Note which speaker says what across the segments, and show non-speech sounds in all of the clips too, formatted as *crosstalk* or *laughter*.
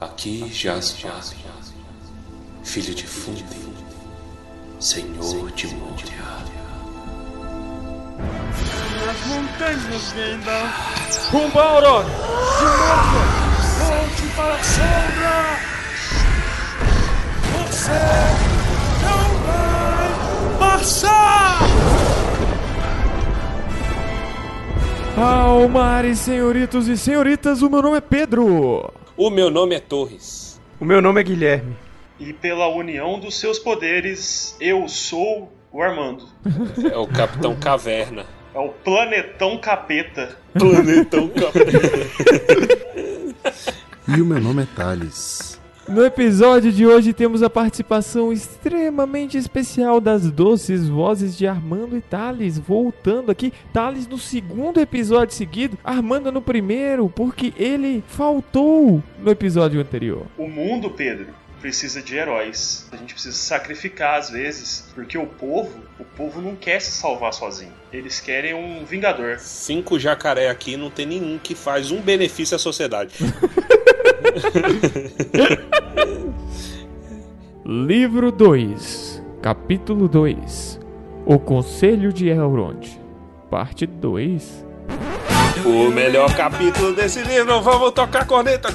Speaker 1: Aqui jaz Jaz, filho de Fundi, senhor de Moria.
Speaker 2: As montanhas Gandalf. Rumba, Aurora! Silêncio! Volte para a sombra! Você não vai passar!
Speaker 3: Almares, senhoritos e senhoritas, o meu nome é Pedro.
Speaker 1: O meu nome é Torres.
Speaker 4: O meu nome é Guilherme.
Speaker 5: E pela união dos seus poderes, eu sou o Armando.
Speaker 1: É o Capitão Caverna.
Speaker 5: É o Planetão Capeta.
Speaker 1: Planetão Capeta.
Speaker 6: E o meu nome é Thales.
Speaker 3: No episódio de hoje temos a participação extremamente especial das doces vozes de Armando e Thales, voltando aqui. Thales no segundo episódio seguido, Armando no primeiro, porque ele faltou no episódio anterior.
Speaker 5: O mundo, Pedro, precisa de heróis. A gente precisa sacrificar às vezes, porque o povo, o povo não quer se salvar sozinho. Eles querem um vingador.
Speaker 1: Cinco jacaré aqui, não tem nenhum que faz um benefício à sociedade. *laughs* *laughs*
Speaker 3: Livro 2, Capítulo 2 O Conselho de Elrond, Parte 2
Speaker 1: O melhor capítulo desse livro, vamos tocar a corneta.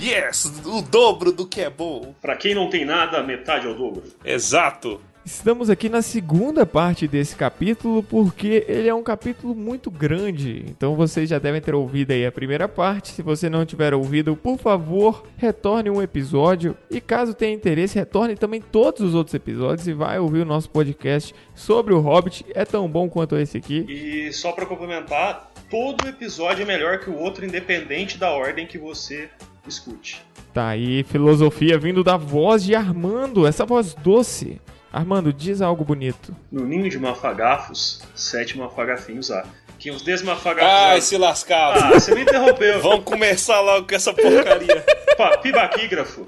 Speaker 1: Yes, o dobro do que é bom.
Speaker 5: Pra quem não tem nada, metade é o dobro.
Speaker 1: Exato.
Speaker 3: Estamos aqui na segunda parte desse capítulo porque ele é um capítulo muito grande. Então vocês já devem ter ouvido aí a primeira parte. Se você não tiver ouvido, por favor, retorne um episódio. E caso tenha interesse, retorne também todos os outros episódios e vai ouvir o nosso podcast sobre o Hobbit. É tão bom quanto esse aqui.
Speaker 5: E só pra complementar, todo episódio é melhor que o outro, independente da ordem que você escute.
Speaker 3: Tá aí, filosofia vindo da voz de Armando, essa voz doce. Armando, diz algo bonito.
Speaker 5: No ninho de mafagafos, sete mafagafinhos há. Que os desmafagafos.
Speaker 1: Ai, se lascava.
Speaker 5: Ah, você me interrompeu.
Speaker 1: Vamos começar logo com essa porcaria. *laughs*
Speaker 5: Pa- Pibaquígrafo.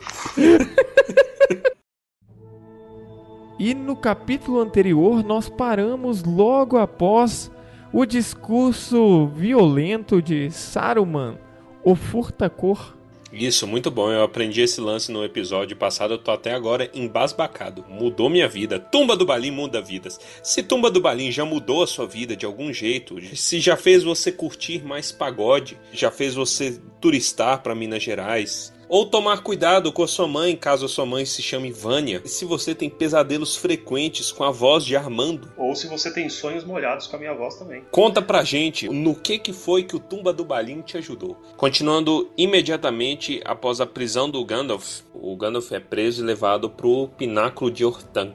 Speaker 3: E no capítulo anterior nós paramos logo após o discurso violento de Saruman, o furtacor.
Speaker 1: Isso, muito bom. Eu aprendi esse lance no episódio passado. Eu tô até agora embasbacado. Mudou minha vida. Tumba do Balim muda vidas. Se Tumba do Balim já mudou a sua vida de algum jeito, se já fez você curtir mais pagode, já fez você turistar para Minas Gerais, ou tomar cuidado com a sua mãe, caso a sua mãe se chame Vânia. E se você tem pesadelos frequentes com a voz de Armando,
Speaker 5: Ou se você tem sonhos molhados com a minha voz também.
Speaker 1: Conta pra gente no que que foi que o Tumba do Balim te ajudou. Continuando imediatamente após a prisão do Gandalf, o Gandalf é preso e levado pro pináculo de Orthanc.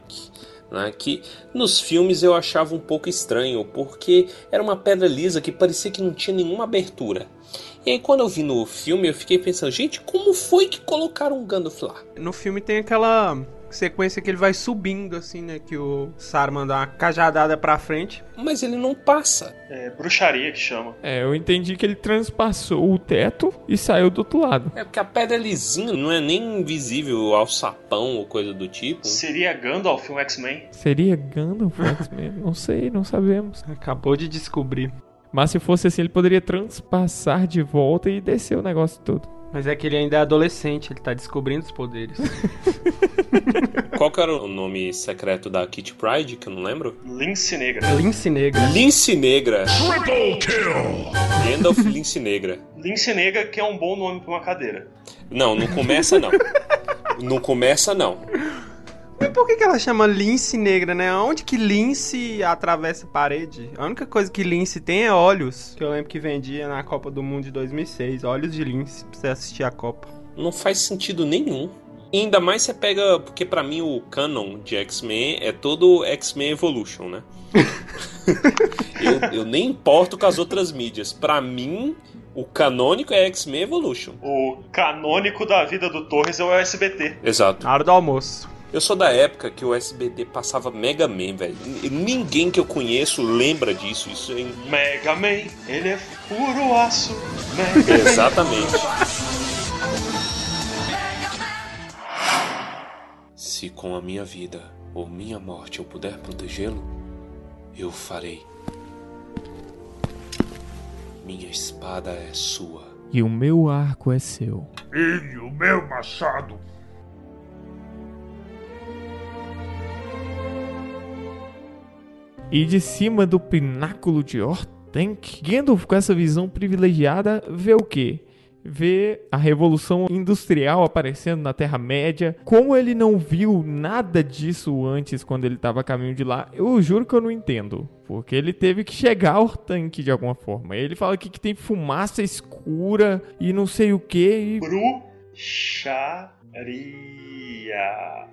Speaker 1: Né, que nos filmes eu achava um pouco estranho, porque era uma pedra lisa que parecia que não tinha nenhuma abertura. E aí quando eu vi no filme eu fiquei pensando, gente, como foi que colocaram o Gandalf lá?
Speaker 4: No filme tem aquela sequência que ele vai subindo, assim, né? Que o Saruman dá uma cajadada pra frente.
Speaker 1: Mas ele não passa.
Speaker 5: É bruxaria que chama.
Speaker 3: É, eu entendi que ele transpassou o teto e saiu do outro lado.
Speaker 1: É porque a pedra é lisinha, não é nem invisível ao sapão ou coisa do tipo.
Speaker 5: Seria Gandalf um X-Men?
Speaker 3: Seria Gandalf X-Men? Não sei, não sabemos.
Speaker 4: Acabou de descobrir.
Speaker 3: Mas se fosse assim, ele poderia transpassar de volta e descer o negócio todo.
Speaker 4: Mas é que ele ainda é adolescente, ele tá descobrindo os poderes. *laughs*
Speaker 1: Qual que era o nome secreto da Kitty Pride, que eu não lembro?
Speaker 5: Lince Negra.
Speaker 4: Lince Negra.
Speaker 1: Lince Negra. Gandalf Lince Negra.
Speaker 5: Lince Negra, que é um bom nome pra uma cadeira.
Speaker 1: Não, não começa não. Não começa não.
Speaker 4: Mas por que, que ela chama lince negra, né? Onde que lince atravessa a parede? A única coisa que lince tem é olhos. Que eu lembro que vendia na Copa do Mundo de 2006. Olhos de lince pra você assistir a Copa.
Speaker 1: Não faz sentido nenhum. E ainda mais você pega, porque pra mim o canon de X-Men é todo X-Men Evolution, né? *laughs* eu, eu nem importo com as outras mídias. Pra mim, o canônico é X-Men Evolution.
Speaker 5: O canônico da vida do Torres é o SBT.
Speaker 1: Exato.
Speaker 4: Na hora do almoço.
Speaker 1: Eu sou da época que o SBT passava Mega Man, velho. Ninguém que eu conheço lembra disso. Isso é.
Speaker 5: Mega Man, ele é puro aço. Mega Man.
Speaker 1: Exatamente. Se com a minha vida ou minha morte eu puder protegê-lo, eu farei. Minha espada é sua.
Speaker 3: e o meu arco é seu.
Speaker 2: E o meu machado.
Speaker 3: E de cima do pináculo de Orthanc, Gandalf com essa visão privilegiada vê o quê? Vê a revolução industrial aparecendo na Terra-média. Como ele não viu nada disso antes quando ele estava a caminho de lá, eu juro que eu não entendo. Porque ele teve que chegar ao tanque de alguma forma. Ele fala aqui que tem fumaça escura e não sei o que.
Speaker 5: Bruxaria.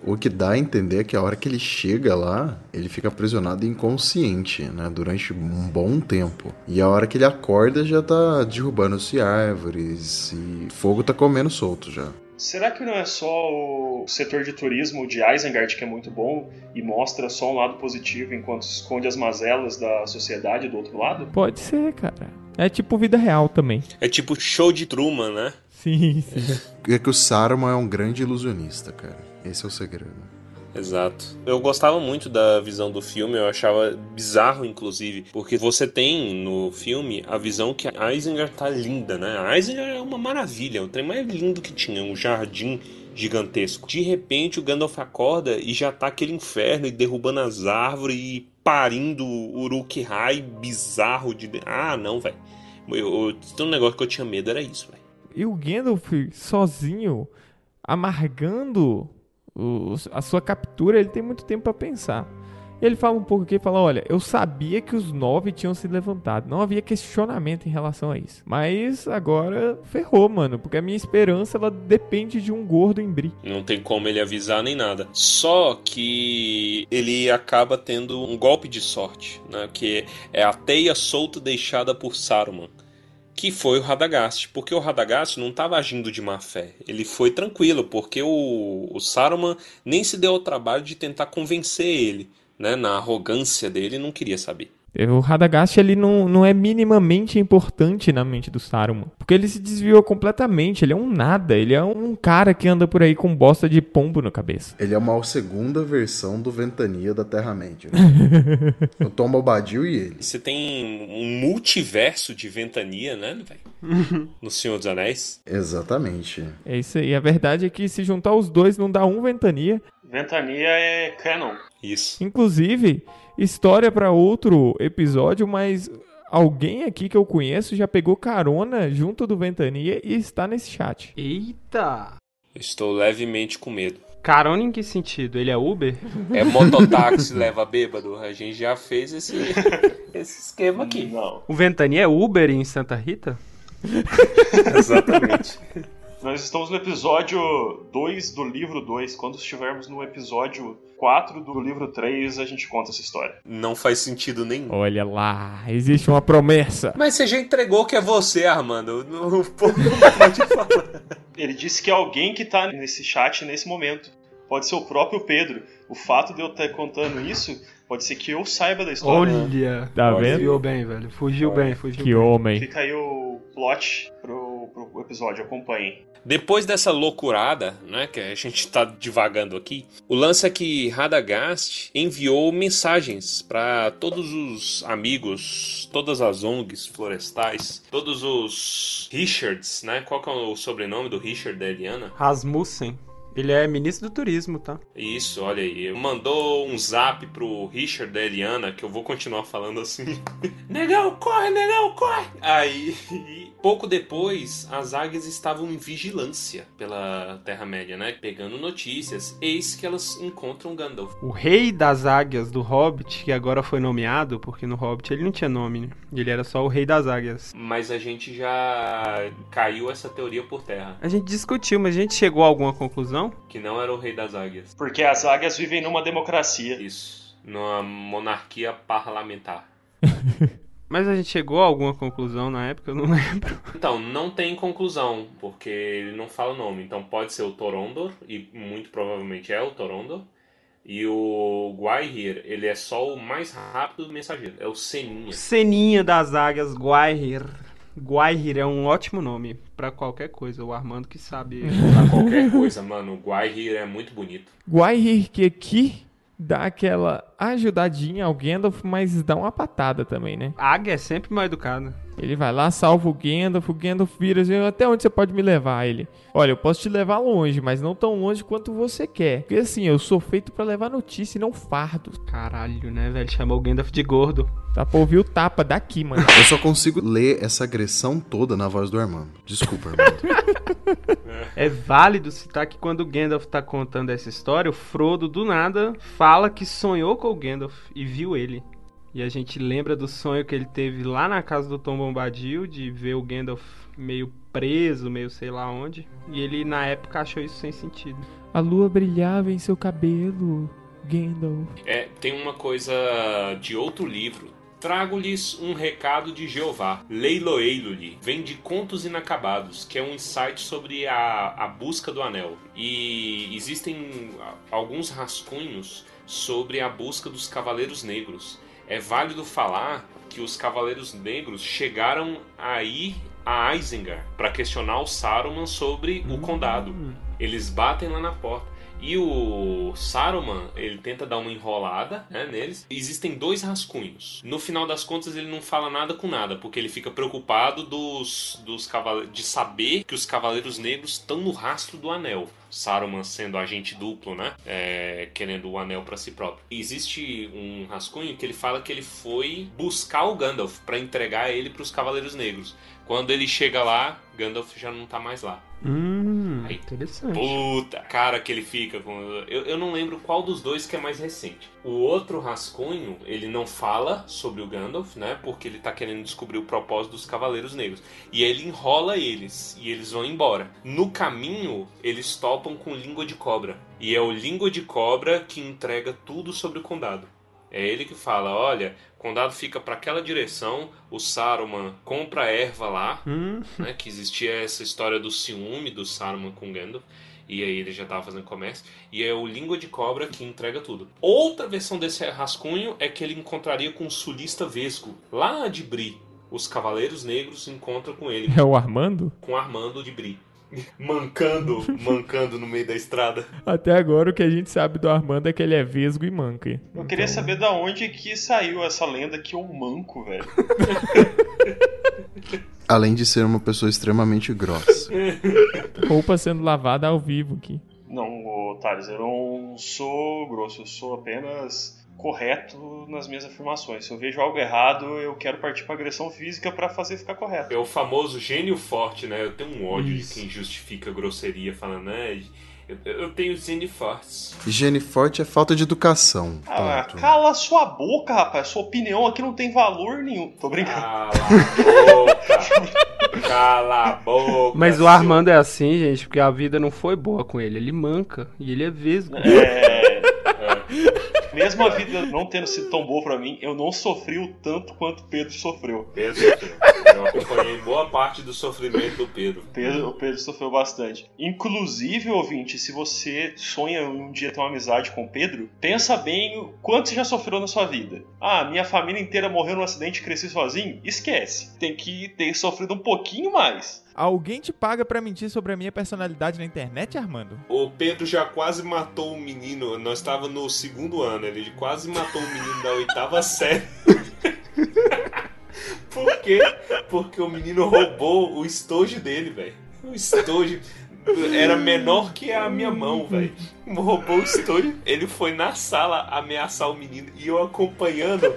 Speaker 6: O que dá a entender é que a hora que ele chega lá, ele fica aprisionado inconsciente, né? Durante um bom tempo. E a hora que ele acorda já tá derrubando-se árvores e fogo tá comendo solto já.
Speaker 5: Será que não é só o setor de turismo de Isengard que é muito bom e mostra só um lado positivo enquanto esconde as mazelas da sociedade do outro lado?
Speaker 3: Pode ser, cara. É tipo vida real também.
Speaker 1: É tipo show de Truman, né?
Speaker 3: Sim, sim.
Speaker 6: É que o Saruman é um grande ilusionista, cara. Esse é o segredo.
Speaker 1: Exato. Eu gostava muito da visão do filme, eu achava bizarro, inclusive, porque você tem no filme a visão que a Isengard tá linda, né? A Isengard é uma maravilha, o trem mais lindo que tinha, um jardim gigantesco. De repente o Gandalf acorda e já tá aquele inferno e derrubando as árvores e parindo o Uruk-hai bizarro de... Ah, não, velho. Eu, eu, tem um negócio que eu tinha medo, era isso, velho.
Speaker 3: E o Gandalf sozinho, amargando a sua captura, ele tem muito tempo pra pensar. Ele fala um pouco aqui, fala, olha, eu sabia que os nove tinham se levantado, não havia questionamento em relação a isso. Mas agora ferrou, mano, porque a minha esperança ela depende de um gordo em Bri.
Speaker 1: Não tem como ele avisar nem nada. Só que ele acaba tendo um golpe de sorte, né? Que é a teia solta deixada por Saruman. Que foi o Radagast. Porque o Radagast não estava agindo de má fé. Ele foi tranquilo, porque o, o Saruman nem se deu ao trabalho de tentar convencer ele. Né? Na arrogância dele, não queria saber.
Speaker 3: O Radagast ele não, não é minimamente importante na mente do Saruman. Porque ele se desviou completamente, ele é um nada, ele é um cara que anda por aí com bosta de pombo na cabeça.
Speaker 6: Ele é uma segunda versão do Ventania da Terra-média. né? *laughs* o Tom Bobadil e ele.
Speaker 1: Você tem um multiverso de ventania, né, velho? No Senhor dos Anéis.
Speaker 6: Exatamente.
Speaker 3: É isso aí. A verdade é que se juntar os dois não dá um ventania.
Speaker 5: Ventania é canon.
Speaker 1: Isso.
Speaker 3: Inclusive, história pra outro episódio, mas alguém aqui que eu conheço já pegou carona junto do Ventania e está nesse chat.
Speaker 4: Eita!
Speaker 1: Estou levemente com medo.
Speaker 4: Carona em que sentido? Ele é Uber?
Speaker 1: É mototáxi *laughs* leva bêbado. A gente já fez esse, *laughs* esse esquema aqui.
Speaker 5: Não.
Speaker 4: O Ventania é Uber em Santa Rita? *laughs*
Speaker 1: Exatamente.
Speaker 5: Nós estamos no episódio 2 do livro 2. Quando estivermos no episódio 4 do livro 3, a gente conta essa história.
Speaker 1: Não faz sentido nenhum.
Speaker 3: Olha lá, existe uma promessa.
Speaker 1: Mas você já entregou que é você, Armando. *laughs* O povo não pode falar.
Speaker 5: Ele disse que é alguém que tá nesse chat nesse momento. Pode ser o próprio Pedro. O fato de eu estar contando isso, pode ser que eu saiba da história.
Speaker 4: Olha!
Speaker 3: Tá vendo?
Speaker 4: Fugiu bem, velho. Fugiu bem, fugiu
Speaker 3: Que
Speaker 4: bem.
Speaker 3: homem.
Speaker 5: Fica aí o plot pro episódio, acompanhem.
Speaker 1: Depois dessa loucurada, né, que a gente tá divagando aqui, o lance é que Radagast enviou mensagens para todos os amigos, todas as ONGs florestais, todos os Richards, né? Qual que é o sobrenome do Richard da Eliana?
Speaker 4: Rasmussen. Ele é ministro do turismo, tá?
Speaker 1: Isso, olha aí. Mandou um zap pro Richard da Eliana, que eu vou continuar falando assim. *laughs* negão, corre, negão, corre! Aí, *laughs* pouco depois, as águias estavam em vigilância pela Terra-média, né? Pegando notícias. Eis que elas encontram Gandalf.
Speaker 4: O rei das águias do Hobbit, que agora foi nomeado, porque no Hobbit ele não tinha nome, né? Ele era só o rei das águias.
Speaker 1: Mas a gente já caiu essa teoria por terra.
Speaker 4: A gente discutiu, mas a gente chegou a alguma conclusão?
Speaker 1: Que não era o rei das águias.
Speaker 5: Porque as águias vivem numa democracia.
Speaker 1: Isso. Numa monarquia parlamentar. *laughs*
Speaker 4: Mas a gente chegou a alguma conclusão na época, eu não *laughs* lembro.
Speaker 1: Então, não tem conclusão, porque ele não fala o nome. Então pode ser o Torondor, e muito provavelmente é o Torondor. E o Guaihir, ele é só o mais rápido mensageiro. É o Seninha.
Speaker 4: Ceninha das águias, Guaihir. Guaihir é um ótimo nome pra qualquer coisa, o Armando que sabe. *laughs*
Speaker 1: Pra qualquer coisa, mano. O Guaihir é muito bonito.
Speaker 3: Guaihir que aqui dá aquela ajudadinha ao Gandalf, mas dá uma patada também, né?
Speaker 4: Águia é sempre mal educada.
Speaker 3: Ele vai lá, salva o Gandalf, o Gandalf vira assim, até onde você pode me levar? Ele, olha, eu posso te levar longe, mas não tão longe quanto você quer. Porque assim, eu sou feito pra levar notícia e não fardo.
Speaker 4: Caralho, né, velho? Chamou o Gandalf de gordo.
Speaker 3: Dá pra ouvir o tapa daqui, mano. *laughs*
Speaker 6: Eu só consigo ler essa agressão toda na voz do Armando. Desculpa, Armando. *laughs*
Speaker 4: É válido citar que quando o Gandalf tá contando essa história, o Frodo do nada fala que sonhou com o Gandalf e viu ele. E a gente lembra do sonho que ele teve lá na casa do Tom Bombadil, de ver o Gandalf meio preso, meio sei lá onde. E ele na época achou isso sem sentido.
Speaker 3: A lua brilhava em seu cabelo, Gandalf.
Speaker 1: É, tem uma coisa de outro livro. Trago-lhes um recado de Jeová. Leiloeilo-lhe. Vem de Contos Inacabados, que é um insight sobre a, a busca do anel. E existem alguns rascunhos sobre a busca dos Cavaleiros Negros. É válido falar que os Cavaleiros Negros chegaram a ir a Isengard para questionar o Saruman sobre o condado. Eles batem lá na porta. E o Saruman, ele tenta dar uma enrolada né, neles. Existem dois rascunhos. No final das contas, ele não fala nada com nada, porque ele fica preocupado dos, dos de saber que os Cavaleiros Negros estão no rastro do anel. Saruman sendo agente duplo, né? É, querendo o anel para si próprio. Existe um rascunho que ele fala que ele foi buscar o Gandalf para entregar ele para os Cavaleiros Negros. Quando ele chega lá, Gandalf já não tá mais lá.
Speaker 4: Hum,
Speaker 1: Aí,
Speaker 4: interessante.
Speaker 1: Puta, cara que ele fica com. Eu, eu não lembro qual dos dois que é mais recente. O outro rascunho, ele não fala sobre o Gandalf, né? Porque ele tá querendo descobrir o propósito dos Cavaleiros Negros. E ele enrola eles e eles vão embora. No caminho, eles topam com língua de cobra. E é o língua de cobra que entrega tudo sobre o condado. É ele que fala: olha, o condado fica para aquela direção, o Saruman compra a erva lá,
Speaker 4: Hum,
Speaker 1: né, que existia essa história do ciúme do Saruman com Gandalf. E aí ele já estava fazendo comércio. E é o Língua de Cobra que entrega tudo. Outra versão desse rascunho é que ele encontraria com o sulista Vesgo, lá de Bri. Os Cavaleiros Negros encontram com ele,
Speaker 3: É o Armando?
Speaker 1: com Armando de Bri. Mancando, mancando no meio da estrada.
Speaker 3: Até agora o que a gente sabe do Armando é que ele é vesgo e manca.
Speaker 5: Eu queria saber da onde que saiu essa lenda que é um manco, velho. *laughs*
Speaker 6: Além de ser uma pessoa extremamente grossa.
Speaker 3: Roupa sendo lavada ao vivo aqui.
Speaker 5: Não, Thales, eu não sou grosso, eu sou apenas correto nas minhas afirmações. Se eu vejo algo errado, eu quero partir pra agressão física pra fazer ficar correto.
Speaker 1: É o famoso gênio forte, né? Eu tenho um ódio
Speaker 4: Isso.
Speaker 1: de quem justifica grosseria, falando, né? Eu, eu tenho gênio fortes.
Speaker 6: Higiene forte é falta de educação.
Speaker 5: Ah,
Speaker 6: Ponto.
Speaker 5: cala sua boca, rapaz. Sua opinião aqui não tem valor nenhum. Tô brincando.
Speaker 1: Cala a boca! *laughs* Cala a boca!
Speaker 4: Mas o
Speaker 1: seu-
Speaker 4: Armando é assim, gente, porque a vida não foi boa com ele. Ele manca e ele é vesgo.
Speaker 5: É. Mesmo a vida não tendo sido tão boa pra mim, eu não sofri o tanto quanto Pedro sofreu.
Speaker 1: Pedro. Eu acompanhei boa parte do sofrimento do Pedro.
Speaker 5: Pedro, o Pedro sofreu bastante. Inclusive, ouvinte, se você sonha um dia ter uma amizade com o Pedro, pensa bem o quanto você já sofreu na sua vida. Ah, minha família inteira morreu num acidente e cresci sozinho? Esquece. Tem que ter sofrido um pouquinho mais.
Speaker 7: Alguém te paga pra mentir sobre a minha personalidade na internet, Armando?
Speaker 1: O Pedro já quase matou um menino. Nós estávamos no segundo ano. Ele quase matou um menino da oitava *laughs* série. *laughs* Por quê? Porque o menino roubou o estojo dele, velho. O estojo era menor que a minha mão, velho. Roubou o estojo. Ele foi na sala ameaçar o menino e eu acompanhando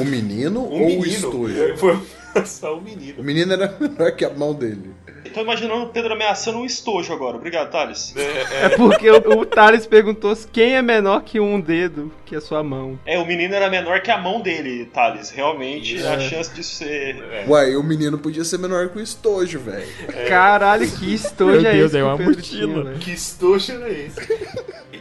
Speaker 6: O menino
Speaker 1: o
Speaker 6: ou o
Speaker 1: menino.
Speaker 6: estojo?
Speaker 1: Ele foi *laughs* ameaçar o menino.
Speaker 6: O menino era menor que a mão dele.
Speaker 5: Tô imaginando o Pedro ameaçando um estojo agora. Obrigado, Thales.
Speaker 1: É,
Speaker 4: É porque o, o Thales perguntou quem é menor que um dedo que a sua mão.
Speaker 5: É, o menino era menor que a mão dele, Thales. Realmente, a chance disso ser.
Speaker 1: é.
Speaker 6: Uai, o menino podia ser menor que o estojo, velho.
Speaker 4: Caralho, que estojo
Speaker 3: Meu
Speaker 4: é
Speaker 3: Deus,
Speaker 4: esse?
Speaker 3: é
Speaker 4: que o
Speaker 3: uma mochila.
Speaker 4: tinha?
Speaker 1: Que estojo era esse?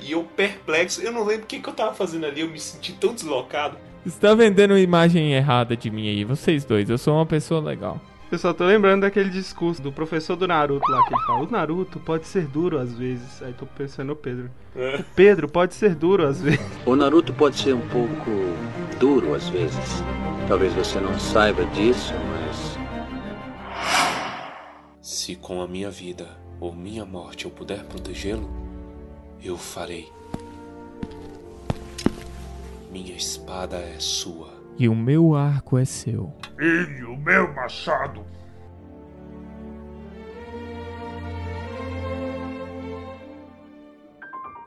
Speaker 1: E eu perplexo, eu não lembro o que, que eu tava fazendo ali, eu me senti tão deslocado.
Speaker 3: Você tá vendendo uma imagem errada de mim aí, vocês dois. Eu sou uma pessoa legal.
Speaker 4: Eu só tô lembrando daquele discurso do professor do Naruto lá que ele fala: O Naruto pode ser duro às vezes. Aí tô pensando no Pedro. O Pedro pode ser duro às vezes.
Speaker 8: O Naruto pode ser um pouco duro às vezes. Talvez você não saiba disso, mas
Speaker 1: Se com a minha vida ou minha morte eu puder protegê-lo, eu farei. Minha espada é sua.
Speaker 3: E o meu arco é seu.
Speaker 2: E o meu machado.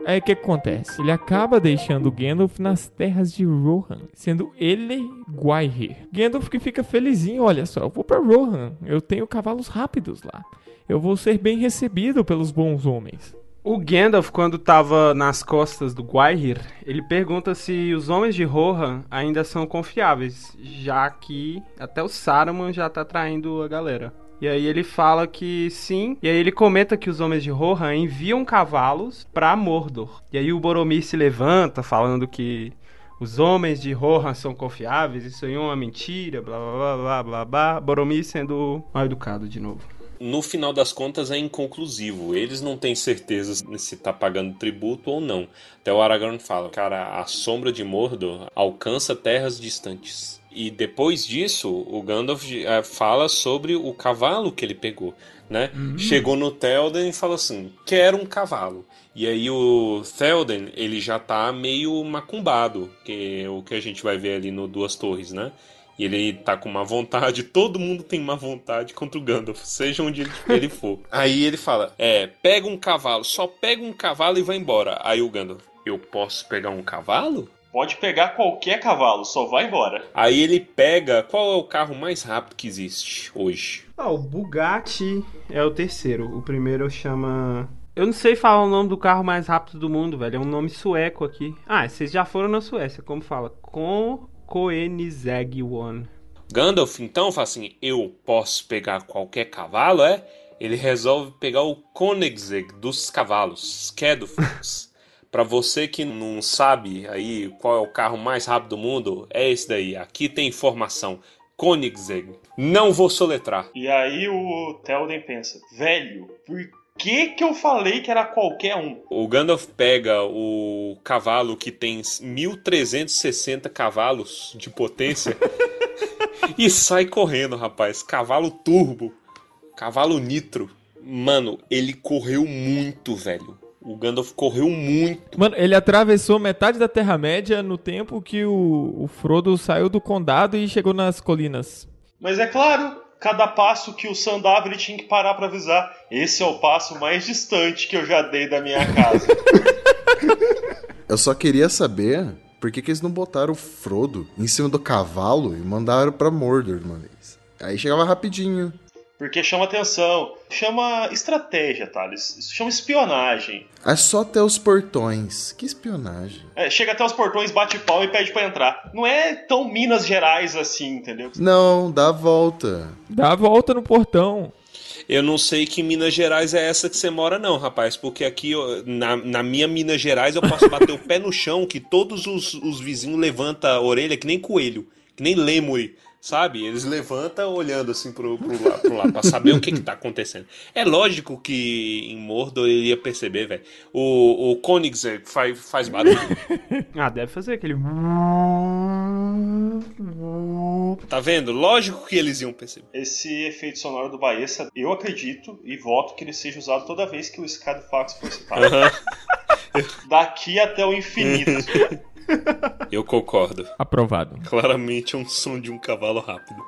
Speaker 3: Aí o que acontece? Ele acaba deixando Gandalf nas terras de Rohan, sendo ele Gwaihir. Gandalf que fica felizinho, olha só, eu vou pra Rohan, eu tenho cavalos rápidos lá. Eu vou ser bem recebido pelos bons homens.
Speaker 4: O Gandalf, quando tava nas costas do Gwaihir, ele pergunta se os homens de Rohan ainda são confiáveis, já que até o Saruman já tá traindo a galera. E aí ele fala que sim, e aí ele comenta que os homens de Rohan enviam cavalos pra Mordor. E aí o Boromir se levanta falando que os homens de Rohan são confiáveis, isso aí é uma mentira, blá blá blá blá blá blá. Boromir sendo mal educado de novo.
Speaker 1: No final das contas é inconclusivo. Eles não têm certeza se tá pagando tributo ou não. Até o Aragorn fala, cara, a sombra de Mordor alcança terras distantes. E depois disso, o Gandalf eh, fala sobre o cavalo que ele pegou, né? Chegou no Théoden e falou assim, quero um cavalo. E aí o Théoden, ele já tá meio macumbado, que é o que a gente vai ver ali no Duas Torres, né? E ele tá com uma vontade, *laughs* todo mundo tem uma vontade contra o Gandalf, seja onde ele, for. *laughs* Aí ele fala: É, pega um cavalo, só pega um cavalo e vai embora. Aí o Gandalf: Eu posso pegar um cavalo?
Speaker 5: Pode pegar qualquer cavalo, só vai embora.
Speaker 1: Aí ele pega. Qual é o carro mais rápido que existe hoje?
Speaker 4: Ah, o Bugatti é o terceiro. O primeiro chama. Eu não sei falar o nome do carro mais rápido do mundo, velho. É um nome sueco aqui. Ah, vocês já foram na Suécia, como fala? Com Koenigsegg One.
Speaker 1: Gandalf então fala assim: Eu posso pegar qualquer cavalo, é? Ele resolve pegar o Koenigsegg dos cavalos, Skedufix. *laughs* Pra você que não sabe aí qual é o carro mais rápido do mundo, é esse daí. Aqui tem informação. Koenigsegg. Não vou soletrar.
Speaker 5: E aí o Théoden pensa, velho, por que que eu falei que era qualquer um?
Speaker 1: O Gandalf pega o cavalo que tem 1360 cavalos de potência *laughs* e sai correndo, rapaz. Cavalo turbo, cavalo nitro. Mano, ele correu muito, velho. O Gandalf correu muito.
Speaker 3: Mano, ele atravessou metade da Terra-média no tempo que o, o Frodo saiu do condado e chegou nas colinas.
Speaker 5: Mas é claro, cada passo que o Sam dava ele tinha que parar pra avisar. Esse é o passo mais distante que eu já dei da minha casa. *laughs*
Speaker 6: Eu só queria saber por que, que eles não botaram o Frodo em cima do cavalo e mandaram pra Mordor de uma vez. Aí chegava rapidinho.
Speaker 5: Porque chama atenção, chama estratégia, Thales. Isso chama espionagem.
Speaker 6: É só até os portões. Que espionagem.
Speaker 5: É, chega até os portões, bate pau e pede pra entrar. Não é tão Minas Gerais assim, entendeu?
Speaker 6: Não, dá a volta.
Speaker 3: Dá a volta no portão.
Speaker 1: Eu não sei que Minas Gerais é essa que você mora, não, rapaz. Porque aqui, na, na minha Minas Gerais, eu posso bater o pé no chão que todos os, os vizinhos levantam a orelha que nem coelho, que nem lêmure. Sabe? Eles levantam olhando assim pro, pro, lá, pro lá pra saber o que que tá *laughs* acontecendo. É lógico que em Mordor ele ia perceber, velho. O, o Koenigsegg faz, faz barulho. *laughs*
Speaker 4: Ah, deve fazer aquele. *laughs*
Speaker 1: Tá vendo? Lógico que eles iam perceber.
Speaker 5: Esse efeito sonoro do Baessa, eu acredito e voto que ele seja usado toda vez que o Scadfax for citado.
Speaker 1: Aham.
Speaker 5: Daqui até o infinito. *laughs*
Speaker 1: Eu concordo.
Speaker 3: Aprovado.
Speaker 1: Claramente é um som de um cavalo rápido.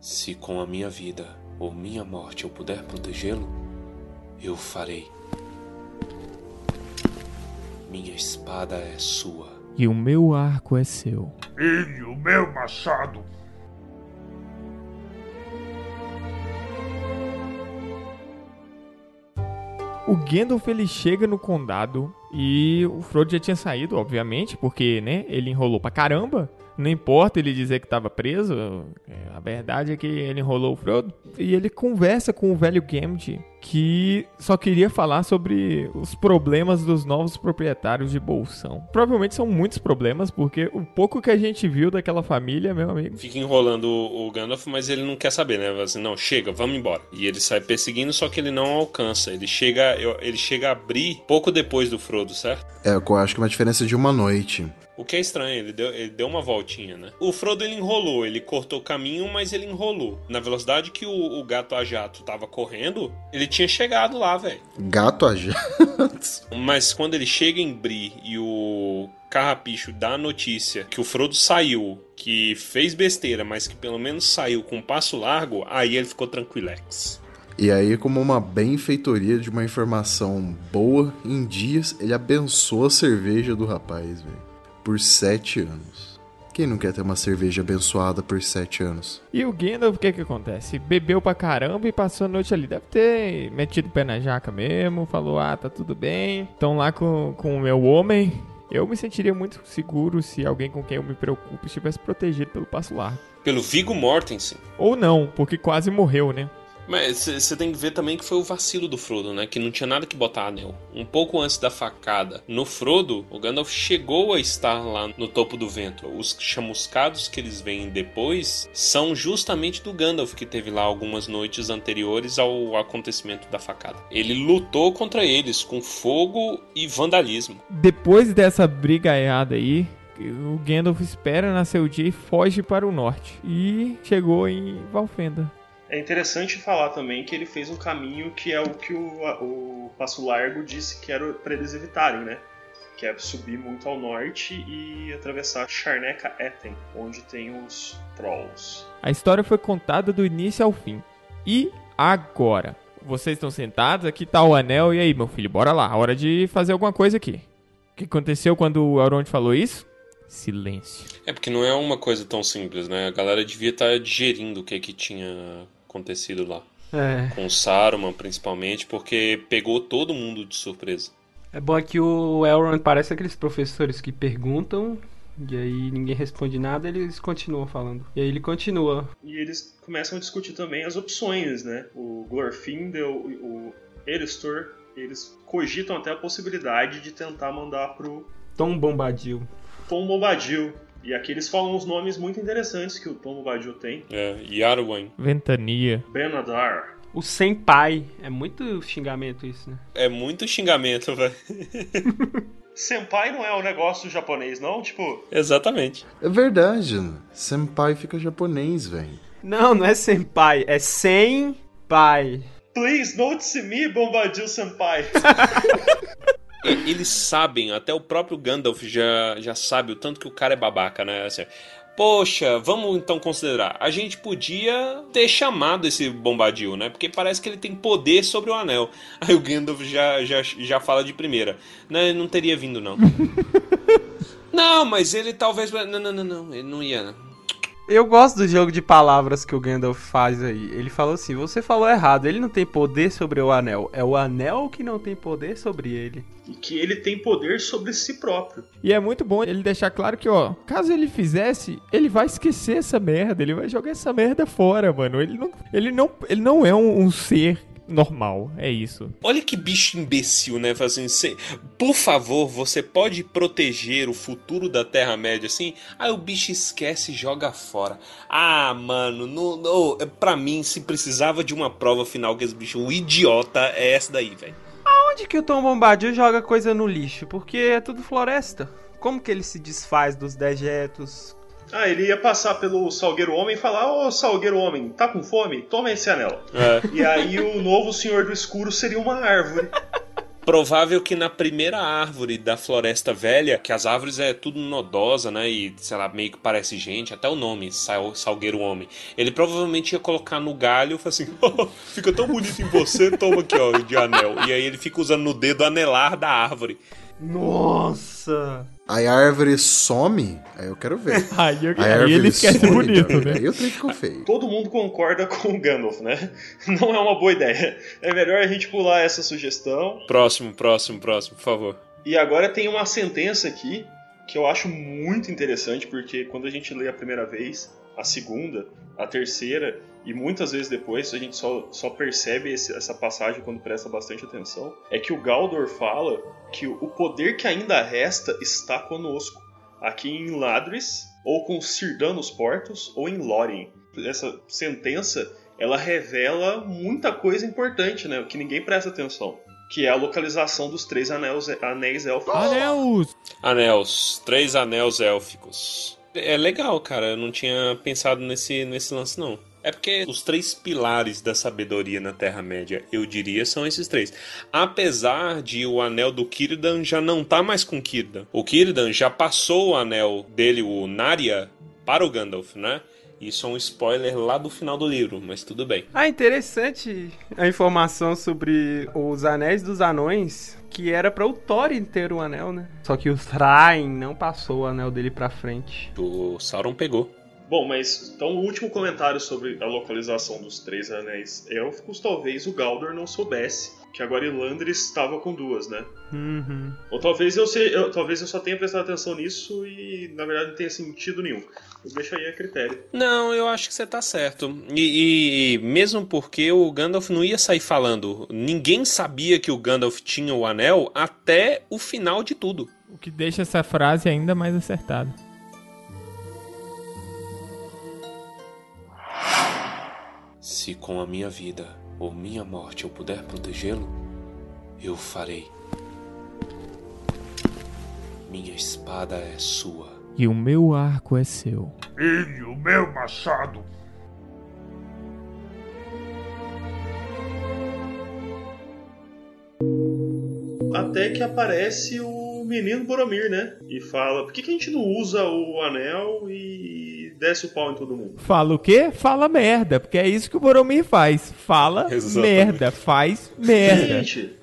Speaker 1: Se com a minha vida ou minha morte eu puder protegê-lo, eu farei. Minha espada é sua.
Speaker 3: E o meu arco é seu.
Speaker 2: E o meu machado.
Speaker 3: O Gandalf ele chega no condado e o Frodo já tinha saído, obviamente, porque, né, ele enrolou pra caramba. Não importa ele dizer que tava preso, é, a verdade é que ele enrolou o Frodo. E ele conversa com o velho Gimli, que só queria falar sobre os problemas dos novos proprietários de Bolsão. Provavelmente são muitos problemas, porque o pouco que a gente viu daquela família, meu amigo.
Speaker 1: Fica enrolando o Gandalf, mas ele não quer saber, né? Assim, não, chega, vamos embora. E ele sai perseguindo, só que ele não alcança. Ele chega, ele chega a abrir pouco depois do Frodo, certo?
Speaker 6: É, eu acho que é uma diferença de uma noite.
Speaker 1: O que é estranho, ele deu, ele deu uma voltinha, né? O Frodo ele enrolou, ele cortou o caminho, mas ele enrolou. Na velocidade que o, o gato a jato tava correndo, ele tinha chegado lá, velho.
Speaker 6: Gato a jato. *laughs*
Speaker 1: Mas quando ele chega em Bri e o Carrapicho dá a notícia que o Frodo saiu, que fez besteira, mas que pelo menos saiu com um passo largo, aí ele ficou tranquilex.
Speaker 6: E aí, como uma benfeitoria de uma informação boa, em dias, ele abençoa a cerveja do rapaz, velho. Por sete anos. Quem não quer ter uma cerveja abençoada por sete anos?
Speaker 3: E o Gandalf, o que que acontece? Bebeu pra caramba e passou a noite ali. Deve ter metido o pé na jaca mesmo, falou, ah, tá tudo bem. Estão lá com, com o meu homem. Eu me sentiria muito seguro se alguém com quem eu me preocupo estivesse protegido pelo passo largo.
Speaker 1: Pelo Viggo Mortensen.
Speaker 3: Ou não, porque quase morreu, né?
Speaker 1: Mas você tem que ver também que foi o vacilo do Frodo, né? Que não tinha nada que botar anel. Um pouco antes da facada no Frodo, o Gandalf chegou a estar lá no topo do vento. Os chamuscados que eles veem depois são justamente do Gandalf que teve lá algumas noites anteriores ao acontecimento da facada. Ele lutou contra eles com fogo e vandalismo.
Speaker 3: Depois dessa brigaiada aí, o Gandalf espera nascer o dia e foge para o norte. E chegou em Valfenda.
Speaker 5: É interessante falar também que ele fez um caminho que é o que o, o Passo Largo disse que era para eles evitarem, né? Que é subir muito ao norte e atravessar Charneca Etten, onde tem os Trolls.
Speaker 3: A história foi contada do início ao fim. E agora? Vocês estão sentados, aqui tá o anel, e aí, meu filho, bora lá, hora de fazer alguma coisa aqui. O que aconteceu quando o Elrond falou isso? Silêncio.
Speaker 1: É porque não é uma coisa tão simples, né? A galera devia estar digerindo o que que tinha acontecido lá.
Speaker 4: É.
Speaker 1: Com o Saruman, principalmente, porque pegou todo mundo de surpresa.
Speaker 4: É bom que o Elrond parece aqueles professores que perguntam e aí ninguém responde nada, eles continuam falando. E aí ele continua.
Speaker 5: E eles começam a discutir também as opções, né? O Glorfindel, o Eristor, eles cogitam até a possibilidade de tentar mandar pro
Speaker 4: Tom Bombadil.
Speaker 5: Tom Bombadil. E aqui eles falam uns nomes muito interessantes que o Tom Bombadil tem.
Speaker 1: É.
Speaker 3: Ventania.
Speaker 5: Benadar.
Speaker 4: O Senpai. É muito xingamento isso, né?
Speaker 1: É muito xingamento, *laughs* velho.
Speaker 5: Senpai não é um negócio japonês, não? Tipo,
Speaker 1: Exatamente.
Speaker 6: É verdade? Senpai fica japonês, velho.
Speaker 4: Não, não é Senpai, é Senpai.
Speaker 5: please notice me, Bombadil Senpai. *laughs*
Speaker 1: E- Eles sabem, até o próprio Gandalf já, já sabe o tanto que o cara é babaca, né? Assim, Poxa, vamos então considerar. A gente podia ter chamado esse Bombadil, né? Porque parece que ele tem poder sobre o anel. *laughs* Aí o Gandalf já, já, já fala de primeira. Não, ele não teria vindo, não. *laughs* não, mas ele talvez. Não, não, não, não. Ele não ia, não.
Speaker 4: Eu gosto do jogo de palavras que o Gandalf faz aí. Ele falou assim: você falou errado, ele não tem poder sobre o anel. É o anel que não tem poder sobre ele.
Speaker 5: e que ele tem poder sobre si próprio.
Speaker 3: E é muito bom ele deixar claro que, ó, caso ele fizesse, ele vai esquecer essa merda, ele vai jogar essa merda fora, mano. Ele não, ele não, ele não é um, um ser normal, é isso.
Speaker 1: Olha que bicho imbecil, né? Assim, cê- por favor, você pode proteger o futuro da Terra-média assim? Aí o bicho esquece e joga fora. Ah, mano, no, no, pra mim, se precisava de uma prova final que esse bicho, o idiota é essa daí, velho.
Speaker 4: Onde que o Tom Bombadil joga coisa no lixo? Porque é tudo floresta. Como que ele se desfaz dos dejetos?
Speaker 5: Ah, ele ia passar pelo Salgueiro Homem e falar: Ô Salgueiro Homem, tá com fome? Toma esse anel.
Speaker 1: É.
Speaker 5: E aí o novo Senhor do Escuro seria uma árvore.
Speaker 1: Provável que na primeira árvore da Floresta Velha, que as árvores é tudo nodosa, né? E, sei lá, meio que parece gente, até o nome, Sal- Salgueiro Homem. Ele provavelmente ia colocar no galho e falar assim: *laughs* "Oh, fica tão bonito em você, toma aqui, ó, de anel. E aí ele fica usando no dedo anelar da árvore.
Speaker 4: Nossa!
Speaker 6: Aí a árvore some, aí eu quero ver. *laughs*
Speaker 3: Aí, eu-
Speaker 6: A
Speaker 3: aí
Speaker 6: árvore
Speaker 3: ele esquece
Speaker 6: some,
Speaker 3: bonito, né?
Speaker 6: Aí o trem ficou feio.
Speaker 5: Todo mundo concorda com o Gandalf, né? *laughs* Não é uma boa ideia. É melhor a gente pular essa sugestão.
Speaker 1: Próximo, próximo, próximo, por favor.
Speaker 5: E agora tem uma sentença aqui que eu acho muito interessante, porque quando a gente lê a primeira vez, a segunda, a terceira e muitas vezes depois, a gente só, só percebe esse- essa passagem quando presta bastante atenção, é que o Galdor fala que o poder que ainda resta está conosco, aqui em Ladris, ou com Círdan nos portos, ou em Lórien. Essa sentença, ela revela muita coisa importante, né, que ninguém presta atenção. que é a localização dos três anéis, anéis élficos.
Speaker 3: Anéus!
Speaker 1: Anéis, três anéis élficos. É legal, cara. Eu não tinha pensado nesse, nesse lance, não. É porque os três pilares da sabedoria na Terra-média, eu diria, são esses três. Apesar de o anel do Círdan já não tá mais com Círdan. O Círdan já passou o anel dele, o Narya, para o Gandalf, né? Isso é um spoiler lá do final do livro, mas tudo bem.
Speaker 4: Ah, interessante a informação sobre os Anéis dos Anões, que era para o Thorin ter o anel, né? Só que o Thrain não passou o anel dele pra frente.
Speaker 1: O Sauron pegou.
Speaker 5: Bom, mas então o último comentário sobre a localização dos três anéis élficos, talvez o Galdor não soubesse que agora Ilandris estava com duas, né?
Speaker 4: Uhum.
Speaker 5: Ou talvez eu, sei, eu- talvez eu só tenha prestado atenção nisso e na verdade não tenha sentido nenhum. Eu deixo aí a critério.
Speaker 1: Não, eu acho que você tá certo. E, e mesmo porque o Gandalf não ia sair falando. Ninguém sabia que o Gandalf tinha o anel até o final de tudo.
Speaker 3: O que deixa essa frase ainda mais acertada.
Speaker 1: Se com a minha vida ou minha morte eu puder protegê-lo, eu farei. Minha espada é sua.
Speaker 3: E o meu arco é seu.
Speaker 2: E o meu machado.
Speaker 5: Até que aparece o menino Boromir, né? E fala: por que, que a gente não usa o anel e desce o pau em todo mundo?
Speaker 3: Fala o quê? Fala merda, porque é isso que o Boromir faz. Fala
Speaker 1: Exatamente.
Speaker 3: merda, faz merda.
Speaker 5: Gente,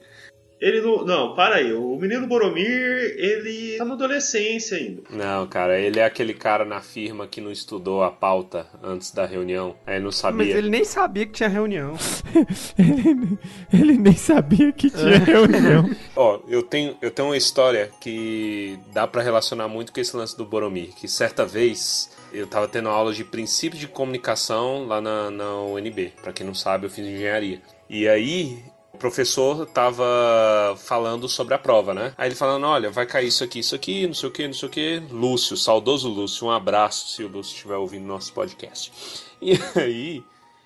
Speaker 5: ele não. Não, para aí. O menino Boromir, ele tá na adolescência ainda.
Speaker 1: Não, cara, ele é aquele cara na firma que não estudou a pauta antes da reunião. Aí não
Speaker 4: Mas
Speaker 1: sabia.
Speaker 4: ele nem sabia que tinha reunião. *laughs*
Speaker 3: ele, ele nem sabia que tinha reunião. *laughs*
Speaker 1: Ó, eu tenho, eu tenho uma história que dá pra relacionar muito com esse lance do Boromir. Que certa vez eu tava tendo aula de princípios de comunicação lá na, na UNB. Pra quem não sabe, eu fiz engenharia. E aí. O professor tava falando sobre a prova, né? Aí ele falando, olha, vai cair isso aqui, isso aqui, não sei o que, não sei o que. Lúcio, saudoso Lúcio, um abraço se o Lúcio estiver ouvindo nosso podcast. *laughs* E aí,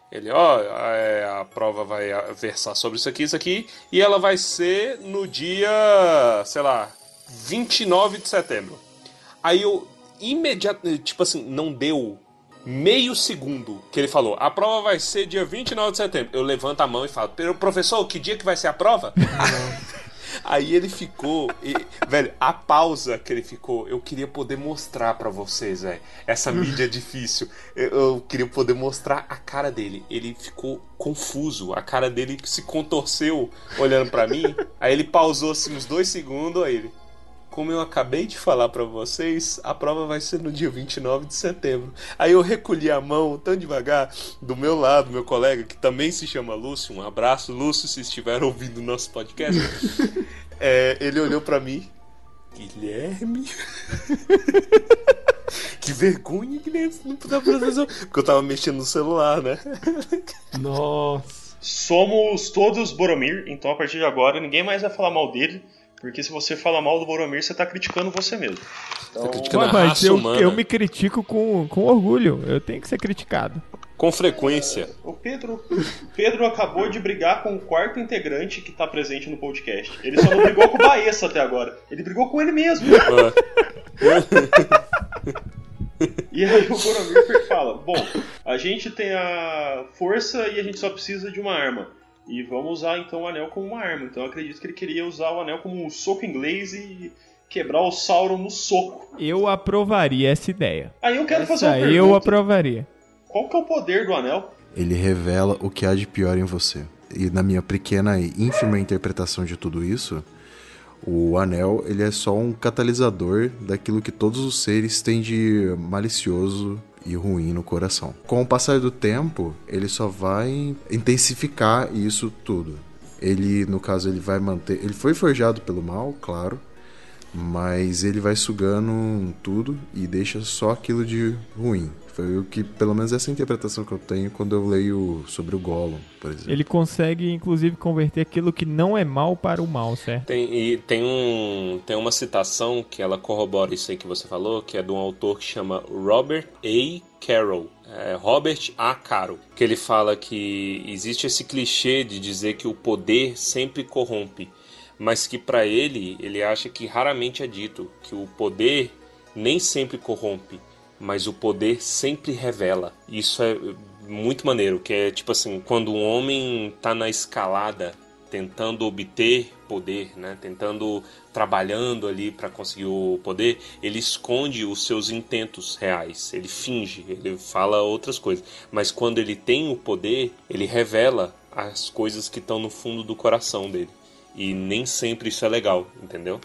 Speaker 1: ele, ó, é, a prova vai versar sobre isso aqui, isso aqui, e ela vai ser no dia, sei lá, 29 de setembro. Aí eu imediatamente, tipo assim, não deu meio segundo que ele falou, a prova vai ser dia 29 de setembro. Eu levanto a mão e falo, "Pero, professor, que dia que vai ser a prova? *laughs* Aí ele ficou, e, velho, a pausa que ele ficou, eu queria poder mostrar pra vocês, velho. Essa mídia é difícil. Eu, eu queria poder mostrar a cara dele. Ele ficou confuso, a cara dele se contorceu olhando pra mim. Aí ele pausou assim uns dois segundos, aí ele. Como eu acabei de falar pra vocês, a prova vai ser no dia 29 de setembro. Aí eu recolhi a mão tão devagar do meu lado, meu colega, que também se chama Lúcio. Um abraço, Lúcio, se estiver ouvindo o nosso podcast. *laughs* É, ele olhou pra mim. Guilherme? *laughs* que vergonha, Guilherme, você não pra fazer. Porque eu tava mexendo no celular, né?
Speaker 4: Nossa.
Speaker 5: Somos todos Boromir, então a partir de agora ninguém mais vai falar mal dele. Porque se você fala mal do Boromir, você tá criticando você mesmo. Então,
Speaker 1: criticando
Speaker 3: Ué,
Speaker 1: a
Speaker 3: mas
Speaker 1: raça
Speaker 3: eu,
Speaker 1: humana.
Speaker 3: eu me critico com, com orgulho. Eu tenho que ser criticado.
Speaker 1: Com frequência.
Speaker 5: O Pedro, Pedro acabou de brigar com o quarto integrante que tá presente no podcast. Ele só não brigou com o Baessa até agora. Ele brigou com ele mesmo. E aí o Boromir fala: Bom, a gente tem a força e a gente só precisa de uma arma. E vamos usar então o anel como uma arma. Então eu acredito que ele queria usar o anel como um soco inglês e quebrar o Sauron no soco.
Speaker 3: Eu aprovaria essa ideia.
Speaker 5: Aí eu quero fazer
Speaker 3: Essa
Speaker 5: uma
Speaker 3: aí eu
Speaker 5: pergunta.
Speaker 3: aprovaria.
Speaker 5: Qual que é o poder do anel?
Speaker 6: Ele revela o que há de pior em você. E na minha pequena e ínfima interpretação de tudo isso, o anel ele é só um catalisador daquilo que todos os seres têm de malicioso e ruim no coração. Com o passar do tempo, ele só vai intensificar isso tudo. Ele, no caso, ele vai manter. Ele foi forjado pelo mal, claro, mas ele vai sugando tudo e deixa só aquilo de ruim. Foi o que, pelo menos essa interpretação que eu tenho quando eu leio sobre o Gollum, por exemplo.
Speaker 3: Ele consegue, inclusive, converter aquilo que não é mal para o mal, certo?
Speaker 1: Tem, e tem, um, tem uma citação que ela corrobora isso aí que você falou, que é de um autor que chama Robert A. Carroll. É, Robert A. Caro, que ele fala que existe esse clichê de dizer que o poder sempre corrompe, mas que para ele, ele acha que raramente é dito que o poder nem sempre corrompe, mas o poder sempre revela. Isso é muito maneiro, que é tipo assim, quando um homem tá na escalada tentando obter poder, né? Tentando trabalhando ali para conseguir o poder, ele esconde os seus intentos reais, ele finge, ele fala outras coisas, mas quando ele tem o poder, ele revela as coisas que estão no fundo do coração dele. E nem sempre isso é legal, entendeu?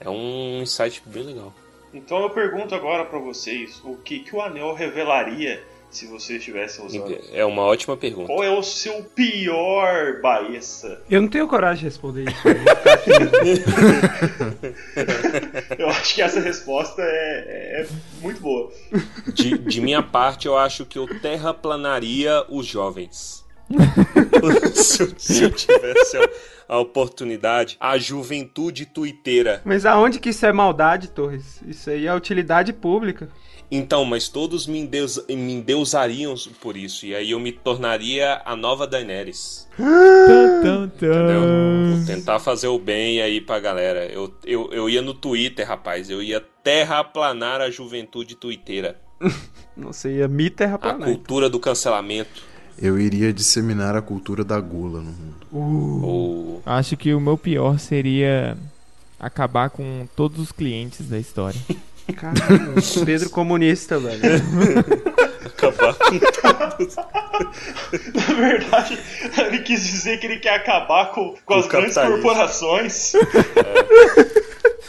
Speaker 1: É um insight bem legal.
Speaker 5: Então eu pergunto agora pra vocês, o que, que o anel revelaria se vocês tivessem usado?
Speaker 1: É uma ótima pergunta.
Speaker 5: Qual é o seu pior baessa?
Speaker 4: Eu não tenho coragem de responder isso. eu *laughs*
Speaker 5: acho que essa resposta é, é muito boa.
Speaker 1: De, de minha parte, eu acho que eu terraplanaria os jovens. se, *laughs* eu, *laughs* se eu tivesse a, a oportunidade, a juventude tuiteira.
Speaker 4: Mas aonde que isso é maldade, Torres? Isso aí é utilidade pública.
Speaker 1: Então, mas todos me, endeus, me endeusariam por isso. E aí eu me tornaria a nova Daenerys. Entendeu? Vou tentar fazer o bem aí pra galera. Eu, eu, eu ia no Twitter, rapaz. Eu ia terraplanar a juventude tuiteira. *laughs*
Speaker 4: Você ia me
Speaker 1: A
Speaker 4: terraplanar.
Speaker 1: cultura do cancelamento.
Speaker 6: Eu iria disseminar a cultura da gula no mundo.
Speaker 1: Ou
Speaker 3: Acho que o meu pior seria acabar com todos os clientes da história. *laughs*
Speaker 4: Caralho, *laughs* Pedro comunista, velho. *laughs*
Speaker 1: acabar com
Speaker 5: Na verdade, ele quis dizer que ele quer acabar com, com as
Speaker 1: o
Speaker 5: grandes corporações.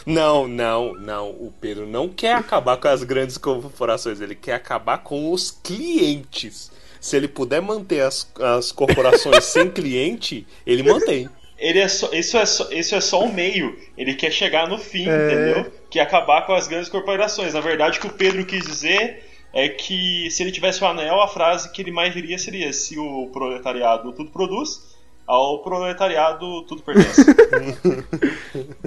Speaker 1: Não, não, não. O Pedro não quer acabar com as grandes corporações, ele quer acabar com os clientes. Se ele puder manter as, as corporações sem *laughs* cliente, ele mantém.
Speaker 5: Ele é só, isso, é só, isso é só um meio. Ele quer chegar no fim,
Speaker 4: É.
Speaker 5: entendeu? Que é acabar com as grandes corporações. Na verdade, o que o Pedro quis dizer é que se ele tivesse o anel, a frase que ele mais diria seria: se o proletariado tudo produz, ao proletariado tudo pertence. *laughs*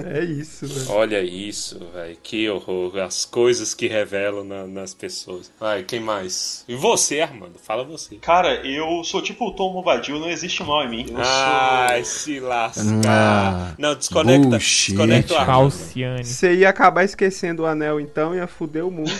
Speaker 4: É isso, velho.
Speaker 1: Olha isso, velho. Que horror. As coisas que revelam na- nas pessoas. Vai, quem mais? E você, Armando? Fala você.
Speaker 5: Cara, eu sou tipo o Tom Bobadil, não existe mal em mim. Eu
Speaker 1: Ai,
Speaker 5: sou.
Speaker 1: se lascar.
Speaker 6: Ah,
Speaker 1: Não, desconecta.
Speaker 6: bullshit.
Speaker 1: Desconecta o Armando.
Speaker 4: Você ia acabar esquecendo o anel então, ia fuder o mundo.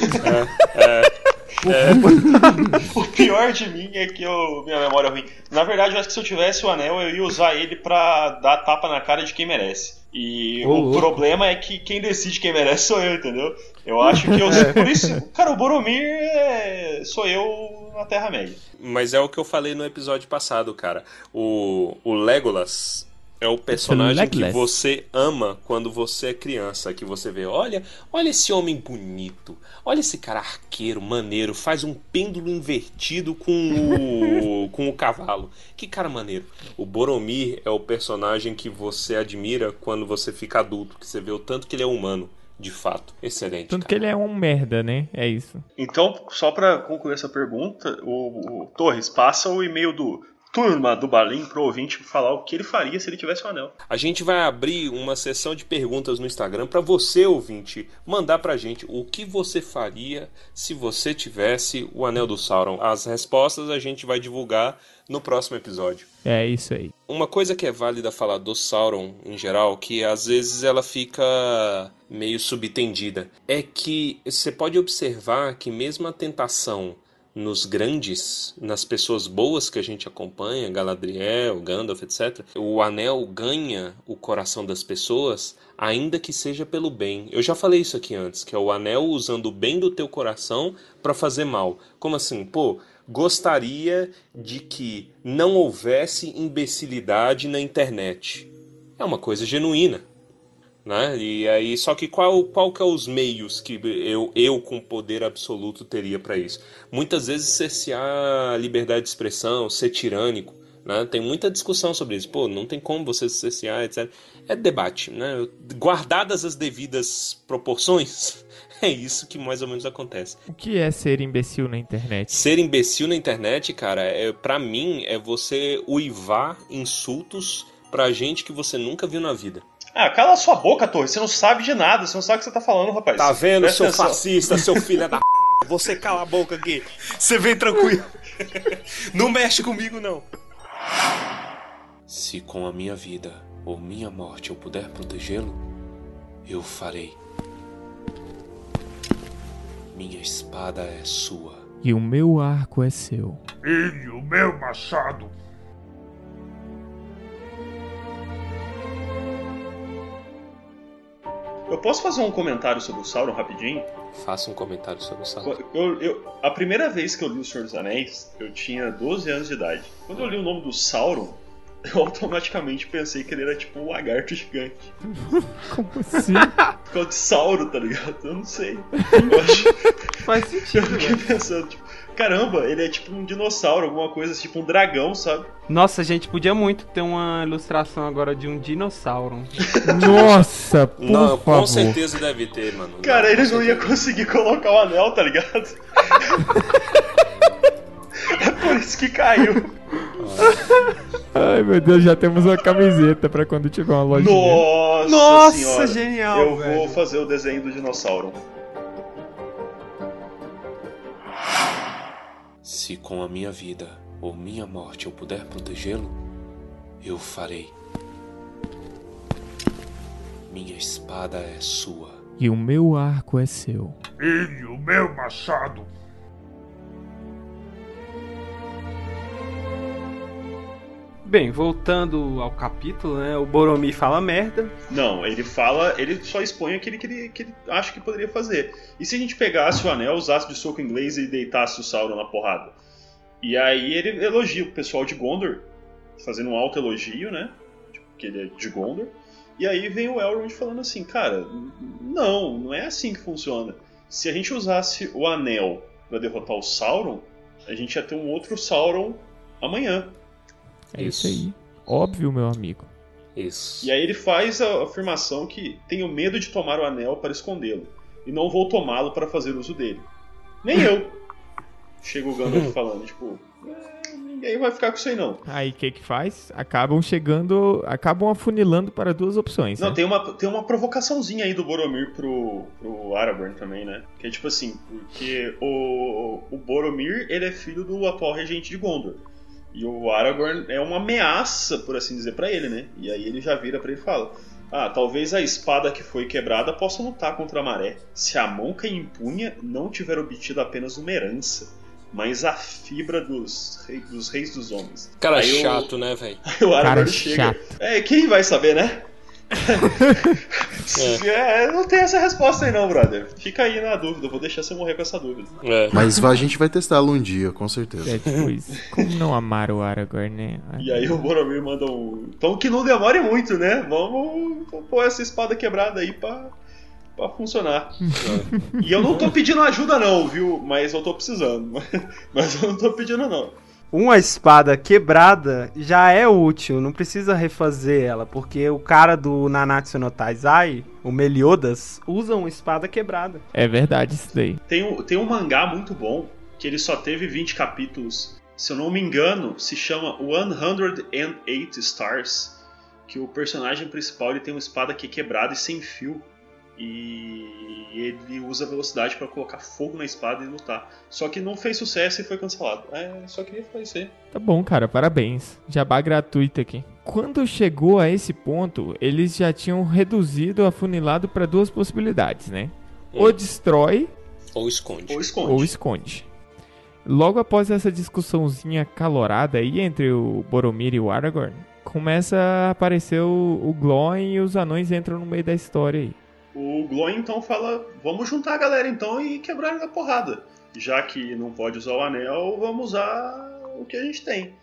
Speaker 4: *laughs*
Speaker 5: O pior de mim é que eu, minha memória é ruim. Na verdade, eu acho que se eu tivesse o anel, eu ia usar ele pra dar tapa na cara de quem merece. E
Speaker 4: Ô,
Speaker 5: o
Speaker 4: louco.
Speaker 5: problema é que quem decide quem merece sou eu, entendeu? Eu acho que eu. Por isso, cara, o Boromir é, sou eu na Terra-média.
Speaker 1: Mas é o que eu falei no episódio passado, cara. O, o Legolas é o personagem que
Speaker 3: Legolas.
Speaker 1: você ama quando você é criança. Que você vê, olha, olha esse homem bonito. Olha esse cara arqueiro, maneiro. Faz um pêndulo invertido com o, *laughs* com o cavalo. Que cara maneiro. O Boromir é o personagem que você admira quando você fica adulto. Que você vê o tanto que ele é humano. De fato. Excelente.
Speaker 3: Tanto
Speaker 1: cara.
Speaker 3: que ele é um merda, né? É isso.
Speaker 5: Então, só pra concluir essa pergunta, o, o Torres passa o e-mail do Turma do Balim pro ouvinte falar o que ele faria se ele tivesse o anel.
Speaker 1: A gente vai abrir uma sessão de perguntas no Instagram para você, ouvinte, mandar pra gente o que você faria se você tivesse o Anel do Sauron. As respostas a gente vai divulgar no próximo episódio.
Speaker 3: É isso aí.
Speaker 1: Uma coisa que é válida falar do Sauron em geral, que às vezes ela fica meio subtendida, é que você pode observar que mesmo a tentação nos grandes, nas pessoas boas que a gente acompanha, Galadriel, Gandalf, etc., o anel ganha o coração das pessoas, ainda que seja pelo bem. Eu já falei isso aqui antes, que é o anel usando o bem do teu coração para fazer mal. Como assim? Pô, gostaria de que não houvesse imbecilidade na internet. É uma coisa genuína. Né? E aí, só que qual, qual que é os meios que eu, eu com poder absoluto teria para isso? Muitas vezes cercear a liberdade de expressão, ser tirânico, Né? Tem muita discussão sobre isso. Pô, não tem como você cercear, etc. É debate, né? Guardadas as devidas proporções, *laughs* é isso que mais ou menos acontece.
Speaker 3: O que é ser imbecil na internet?
Speaker 1: Ser imbecil na internet, cara, é, para mim é você uivar insultos pra gente que você nunca viu na vida.
Speaker 5: Ah, cala sua boca, Torre. Você não sabe de nada. Você não sabe o que você tá falando, rapaz.
Speaker 1: Tá vendo,
Speaker 5: Presta
Speaker 1: seu
Speaker 5: atenção.
Speaker 1: fascista, seu filho da p... Você cala a boca aqui. Você vem tranquilo. Não mexe comigo, não. Se com a minha vida ou minha morte eu puder protegê-lo, eu farei. Minha espada é sua.
Speaker 3: E o meu arco é seu.
Speaker 2: Ele, o meu machado.
Speaker 5: Eu posso fazer um comentário sobre o Sauron rapidinho?
Speaker 1: Faça um comentário sobre o Sauron.
Speaker 5: Eu, eu- a primeira vez que eu li O Senhor dos Anéis, eu tinha 12 anos de idade. Quando eu li o nome do Sauron, *laughs* eu automaticamente pensei que ele era tipo um lagarto gigante. *laughs*
Speaker 3: Como assim?
Speaker 5: Por causa de Sauro, tá ligado? Eu não sei. *laughs* Eu, acho,
Speaker 4: Faz
Speaker 5: eu
Speaker 4: sentido,
Speaker 5: fiquei
Speaker 4: velho.
Speaker 5: pensando, tipo, caramba, ele é tipo um dinossauro, alguma coisa, tipo um dragão, sabe?
Speaker 4: Nossa, gente, podia muito ter uma ilustração agora de um dinossauro. *laughs*
Speaker 3: Nossa, por
Speaker 1: Não,
Speaker 3: favor.
Speaker 1: com certeza deve ter, mano.
Speaker 5: Cara,
Speaker 1: Não,
Speaker 5: ele
Speaker 1: com
Speaker 5: não ia
Speaker 1: certeza.
Speaker 5: conseguir colocar o anel, tá ligado? *laughs* é por isso que caiu.
Speaker 3: Ai, meu Deus, já temos uma camiseta pra quando tiver uma lojinha.
Speaker 5: Nossa,
Speaker 4: Nossa,
Speaker 5: senhora.
Speaker 4: genial,
Speaker 5: Eu
Speaker 4: velho.
Speaker 5: vou fazer o desenho do dinossauro.
Speaker 1: Se com a minha vida ou minha morte eu puder protegê-lo, eu farei. Minha espada é sua.
Speaker 3: E o meu arco é seu.
Speaker 2: Ele, o meu machado.
Speaker 4: Bem, voltando ao capítulo, né? O Boromir fala merda.
Speaker 5: Não, ele fala, ele só expõe aquele que ele, que ele acha que poderia fazer. E se a gente pegasse o anel, usasse de soco inglês e deitasse o Sauron na porrada? E aí ele elogia o pessoal de Gondor, fazendo um alto elogio, né? Que ele é de Gondor. E aí vem o Elrond falando assim, cara, não, não é assim que funciona. Se a gente usasse o anel pra derrotar o Sauron, a gente ia ter um outro Sauron amanhã.
Speaker 3: É isso aí. Óbvio, meu amigo.
Speaker 1: Isso.
Speaker 5: E aí ele faz a afirmação que tenho medo de tomar o anel para escondê-lo, e não vou tomá-lo para fazer uso dele. Nem eu. Chega o Gandalf *laughs* falando, tipo, "É, ninguém vai ficar com isso aí não.
Speaker 3: Aí o que que faz? Acabam chegando, acabam afunilando para duas opções.
Speaker 5: Não,
Speaker 3: né?
Speaker 5: tem uma, tem uma provocaçãozinha aí do Boromir pro, pro Aragorn também, né? Que é tipo assim, porque o, o Boromir, ele é filho do atual regente de Gondor. E o Aragorn é uma ameaça, por assim dizer, pra ele, né? E aí ele já vira pra ele e fala: Ah, talvez a espada que foi quebrada possa lutar contra a maré, se a mão que a empunha não tiver obtido apenas uma herança, mas a fibra dos, rei- dos reis dos homens.
Speaker 1: Cara
Speaker 5: Aí o-
Speaker 1: chato, né, velho?
Speaker 5: Aí *laughs* o Aragorn
Speaker 3: Cara
Speaker 5: chega.
Speaker 3: chato.
Speaker 5: É, quem vai saber, né? É. não tem essa resposta aí não, brother. Fica aí na dúvida, eu vou deixar você morrer com essa dúvida.
Speaker 1: É.
Speaker 6: Mas a gente vai testá-lo um dia, com certeza.
Speaker 3: É tipo isso. Como não amar o Aragorn, né?
Speaker 5: E aí o Boromir manda um. Então que não demore muito, né? Vamos pôr essa espada quebrada aí pra, pra funcionar. *laughs* e eu não tô pedindo ajuda, não, viu? Mas eu tô precisando. *laughs* Mas eu não tô pedindo, não.
Speaker 4: Uma espada quebrada já é útil, não precisa refazer ela, porque o cara do Nanatsu no Taizai, o Meliodas, usa uma espada quebrada.
Speaker 3: É verdade isso daí.
Speaker 5: Tem um, tem um mangá muito bom, que ele só teve 20 capítulos. Se eu não me engano, se chama 108 Stars. Que o personagem principal ele tem uma espada que é quebrada e sem fio. E ele usa velocidade para colocar fogo na espada e lutar. Só que não fez sucesso e foi cancelado. É, só queria falar isso aí.
Speaker 3: Tá bom, cara, parabéns. Jabá gratuito aqui. Quando chegou a esse ponto, eles já tinham reduzido, afunilado para duas possibilidades, né? Ou destrói
Speaker 1: Ou esconde.
Speaker 5: Ou esconde.
Speaker 3: ou esconde. Logo após essa discussãozinha calorada aí entre o Boromir e o Aragorn, começa a aparecer o, o Glóin e os anões entram no meio da história aí.
Speaker 5: O Gloin então fala: vamos juntar a galera então e quebrar ele na porrada. Já que não pode usar o anel, vamos usar o que a gente tem.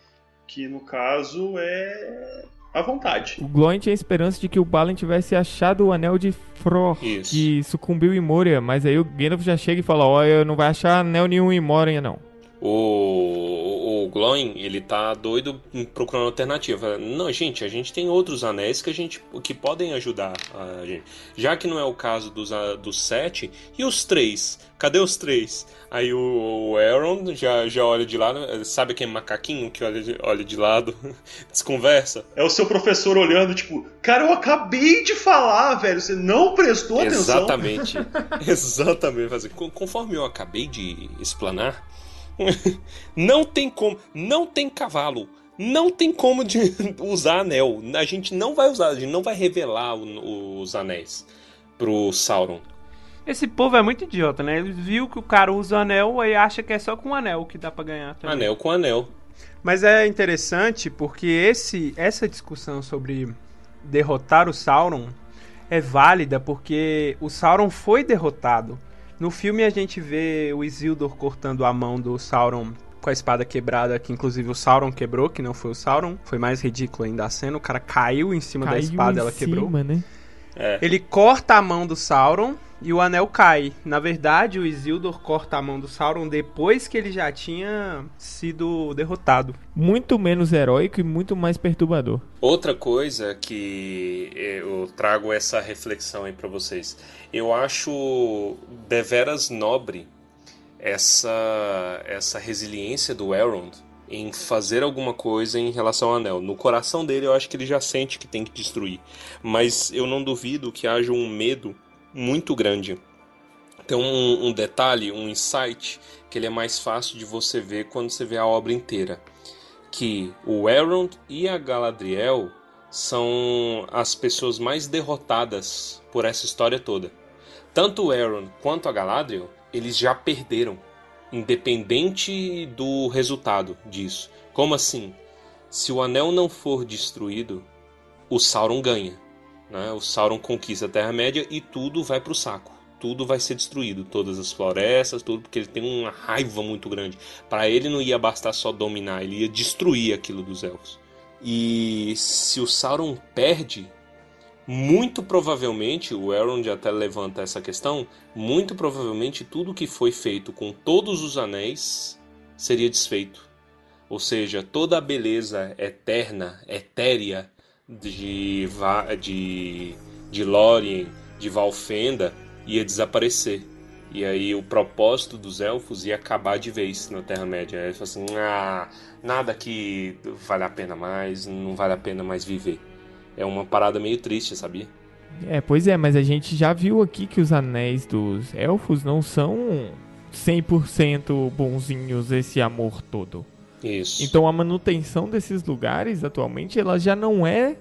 Speaker 5: Que no caso é a vontade.
Speaker 3: O Glóin tinha esperança de que o Balin tivesse achado o anel de Fror,
Speaker 1: Isso.
Speaker 3: que sucumbiu em Moria, mas aí o Gandalf já chega e fala, ó, eu não vai achar anel nenhum em Moria não.
Speaker 1: O, o Glowing, ele tá doido procurando alternativa. Não, gente, a gente tem outros anéis que a gente que podem ajudar a gente. Já que não é o caso dos, dos sete, e os três? Cadê os três? Aí o, o Aaron já, já olha de lado, sabe aquele macaquinho que olha de, olha de lado, *laughs* desconversa?
Speaker 5: É o seu professor olhando, tipo, cara, eu acabei de falar, velho, você não prestou
Speaker 1: atenção. Exatamente, *laughs* exatamente. Conforme eu acabei de explanar, *laughs* não tem como, não tem cavalo, não tem como de *laughs* usar anel. A gente não vai usar, a gente não vai revelar o, os anéis pro Sauron.
Speaker 4: Esse povo é muito idiota, né? Ele viu que o cara usa o anel e acha que é só com o anel que dá para ganhar. Também.
Speaker 1: Anel com anel.
Speaker 4: Mas é interessante porque esse, essa discussão sobre derrotar o Sauron é válida porque o Sauron foi derrotado. No filme a gente vê o Isildur cortando a mão do Sauron com a espada quebrada, que inclusive o Sauron quebrou, que não foi o Sauron. Foi mais ridículo ainda a cena. O cara caiu em cima caiu da espada, e ela cima, quebrou. Né? É. Ele corta a mão do Sauron e o anel cai. Na verdade, o Isildur corta a mão do Sauron depois que ele já tinha sido derrotado.
Speaker 3: Muito menos heróico e muito mais perturbador.
Speaker 1: Outra coisa que eu trago essa reflexão aí para vocês. Eu acho deveras nobre essa essa resiliência do Elrond em fazer alguma coisa em relação ao anel. No coração dele, eu acho que ele já sente que tem que destruir. Mas eu não duvido que haja um medo muito grande. Tem um, um detalhe, um insight, que ele é mais fácil de você ver quando você vê a obra inteira. Que o Elrond e a Galadriel são as pessoas mais derrotadas por essa história toda. Tanto o Elrond quanto a Galadriel, eles já perderam, independente do resultado disso. Como assim? Se o anel não for destruído, o Sauron ganha. Né? O Sauron conquista a Terra-média e tudo vai para o saco. Tudo vai ser destruído, todas as florestas, tudo, porque ele tem uma raiva muito grande. Para ele não ia bastar só dominar, ele ia destruir aquilo dos elfos. E se o Sauron perde, muito provavelmente, o Elrond até levanta essa questão, muito provavelmente tudo que foi feito com todos os anéis seria desfeito. Ou seja, toda a beleza eterna, etérea de, de, de Lórien, de Valfenda, ia desaparecer. E aí o propósito dos elfos ia acabar de vez na Terra-média. Aí assim, ah, nada que vale a pena mais, não vale a pena mais viver. É uma parada meio triste, sabia?
Speaker 3: É, pois é, mas a gente já viu aqui que os anéis dos elfos não são 100% bonzinhos esse amor todo.
Speaker 1: Isso.
Speaker 3: Então a manutenção desses lugares atualmente ela já não é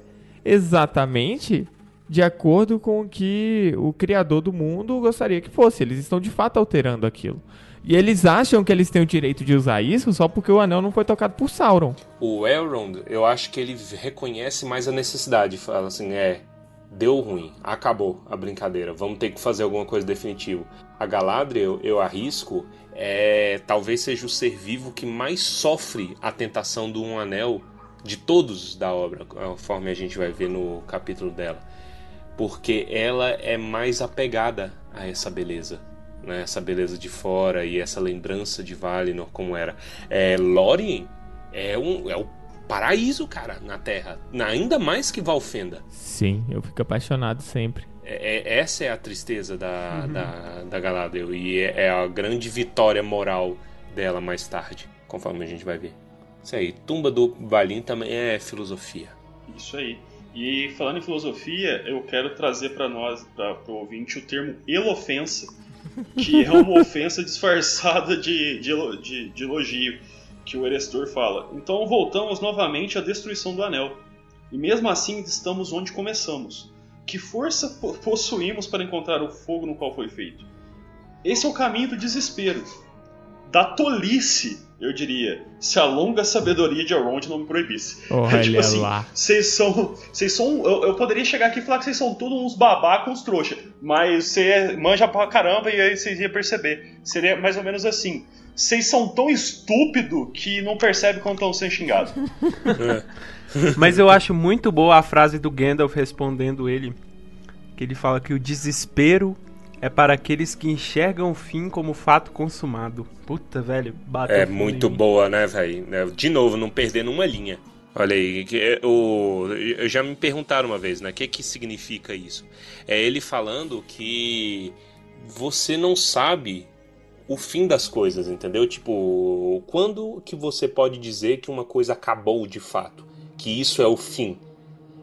Speaker 3: exatamente de acordo com o que o criador do mundo gostaria que fosse. Eles estão de fato alterando aquilo. E eles acham que eles têm o direito de usar isso só porque o anel não foi tocado por Sauron.
Speaker 1: O Elrond, eu acho que ele reconhece mais a necessidade. Fala assim, é, deu ruim, acabou a brincadeira, vamos ter que fazer alguma coisa definitiva. A Galadriel, eu arrisco, é, talvez seja o ser vivo que mais sofre a tentação do um anel de todos da obra, conforme a gente vai ver no capítulo dela. Porque ela é mais apegada a essa beleza. Né? Essa beleza de fora e essa lembrança de Valinor como era. É, Lórien é, um, é o paraíso, cara, na Terra. Ainda mais que Valfenda.
Speaker 3: Sim, eu fico apaixonado sempre.
Speaker 1: É, é, essa é a tristeza da, uhum. da, da Galadriel e é, é, a grande vitória moral dela mais tarde, conforme a gente vai ver. Isso aí, Tumba do Balim também é filosofia.
Speaker 5: Isso aí. E falando em filosofia, eu quero trazer para nós, para o ouvinte, o termo elofensa, que é uma ofensa disfarçada de, de, de, de elogio, que o Erestor fala. Então voltamos novamente à destruição do anel. E mesmo assim estamos onde começamos que força possuímos para encontrar o fogo no qual foi feito? Esse é o caminho do desespero, da tolice, eu diria, se a longa sabedoria de Elrond não me proibisse.
Speaker 3: Olha *laughs* tipo assim, lá.
Speaker 5: Vocês são. Vocês são. Eu, eu, poderia chegar aqui e falar que vocês são todos uns babacos, uns trouxa. Mas você manja pra caramba e aí vocês iam perceber. Seria mais ou menos assim. Vocês são tão estúpido que não percebem quando estão sendo xingados. *laughs*
Speaker 4: é. Mas eu acho muito boa a frase do Gandalf respondendo ele. Que ele fala que o desespero É para aqueles que enxergam o fim como fato consumado. Puta, velho, bateu
Speaker 1: É muito boa, né, velho? De novo, não perdendo uma linha. Olha aí, é o, já me perguntaram uma vez, né? O que que significa isso? É ele falando que você não sabe o fim das coisas, entendeu? Tipo, quando que você pode dizer que uma coisa acabou de fato? Que isso é o fim?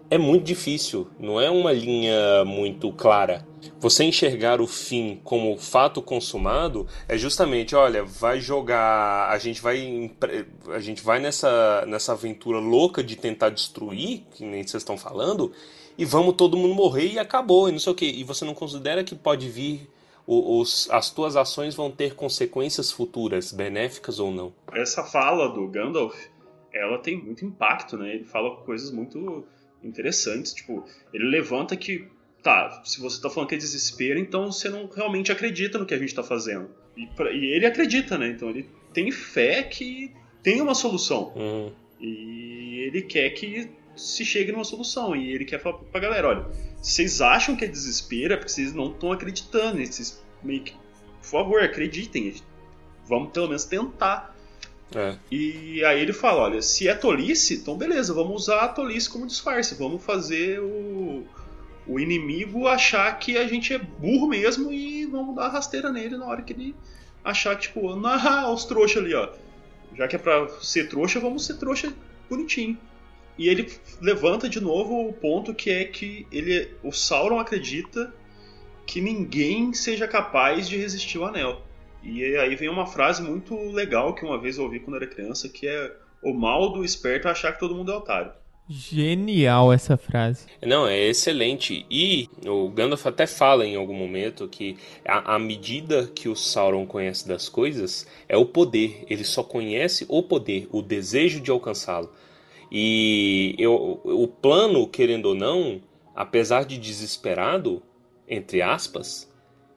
Speaker 1: É muito difícil, não é uma linha muito clara. Você enxergar o fim como fato consumado é justamente, olha, vai jogar, a gente vai a gente vai nessa nessa aventura louca de tentar destruir, que nem vocês estão falando, e vamos todo mundo morrer e acabou, e não sei o quê. E você não considera que pode vir os, as tuas ações vão ter consequências futuras, benéficas ou não?
Speaker 5: Essa fala do Gandalf, ela tem muito impacto, né? Ele fala coisas muito interessantes. Tipo, ele levanta que, tá, se você tá falando que é desespero, então você não realmente acredita no que a gente tá fazendo. E, pra- e ele acredita, né? Então ele tem fé que tem uma solução.
Speaker 1: Uhum.
Speaker 5: E ele quer que se chegue numa solução. E ele quer falar pra galera: olha, vocês acham que é desespero, é porque vocês não estão acreditando. Vocês meio que, por favor, acreditem. Vamos pelo menos tentar.
Speaker 1: É.
Speaker 5: E aí ele fala: olha, se é tolice, então beleza, vamos usar a tolice como disfarce. Vamos fazer o, o inimigo achar que a gente é burro mesmo e vamos dar rasteira nele na hora que ele achar que, tipo, ah, *laughs* os trouxa ali, ó. Já que é pra ser trouxa, vamos ser trouxa bonitinho. E ele levanta de novo o ponto que é que ele, o Sauron acredita que ninguém seja capaz de resistir ao anel. E aí vem uma frase muito legal que uma vez eu ouvi quando era criança, que é o mal do esperto é achar que todo mundo é otário.
Speaker 3: Genial essa frase.
Speaker 1: Não, é excelente. E o Gandalf até fala em algum momento que a, a medida que o Sauron conhece das coisas é o poder. Ele só conhece o poder, o desejo de alcançá-lo. E eu, o plano, querendo ou não, apesar de desesperado, entre aspas,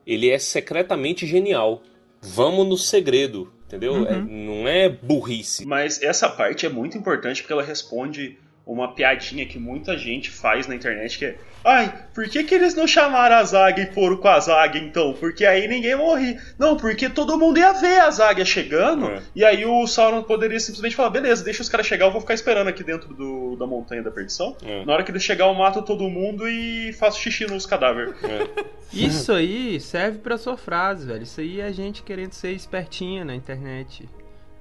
Speaker 1: ele é secretamente genial. Vamos no segredo, entendeu? É- não é burrice.
Speaker 5: Mas essa parte é muito importante porque ela responde uma piadinha que muita gente faz na internet que é Ai, por que, que eles não chamaram a zaga e foram com a zaga então? Porque aí ninguém morre. Não, porque todo mundo ia ver a zaga chegando
Speaker 1: É.
Speaker 5: e aí o Sauron poderia simplesmente falar: beleza, deixa os caras chegar, eu vou ficar esperando aqui dentro do- da montanha da perdição.
Speaker 1: É.
Speaker 5: Na hora que eles chegar, eu mato todo mundo e faço xixi nos cadáveres.
Speaker 1: É. *laughs*
Speaker 4: Isso aí serve pra sua frase, velho. Isso aí é a gente querendo ser espertinha na internet.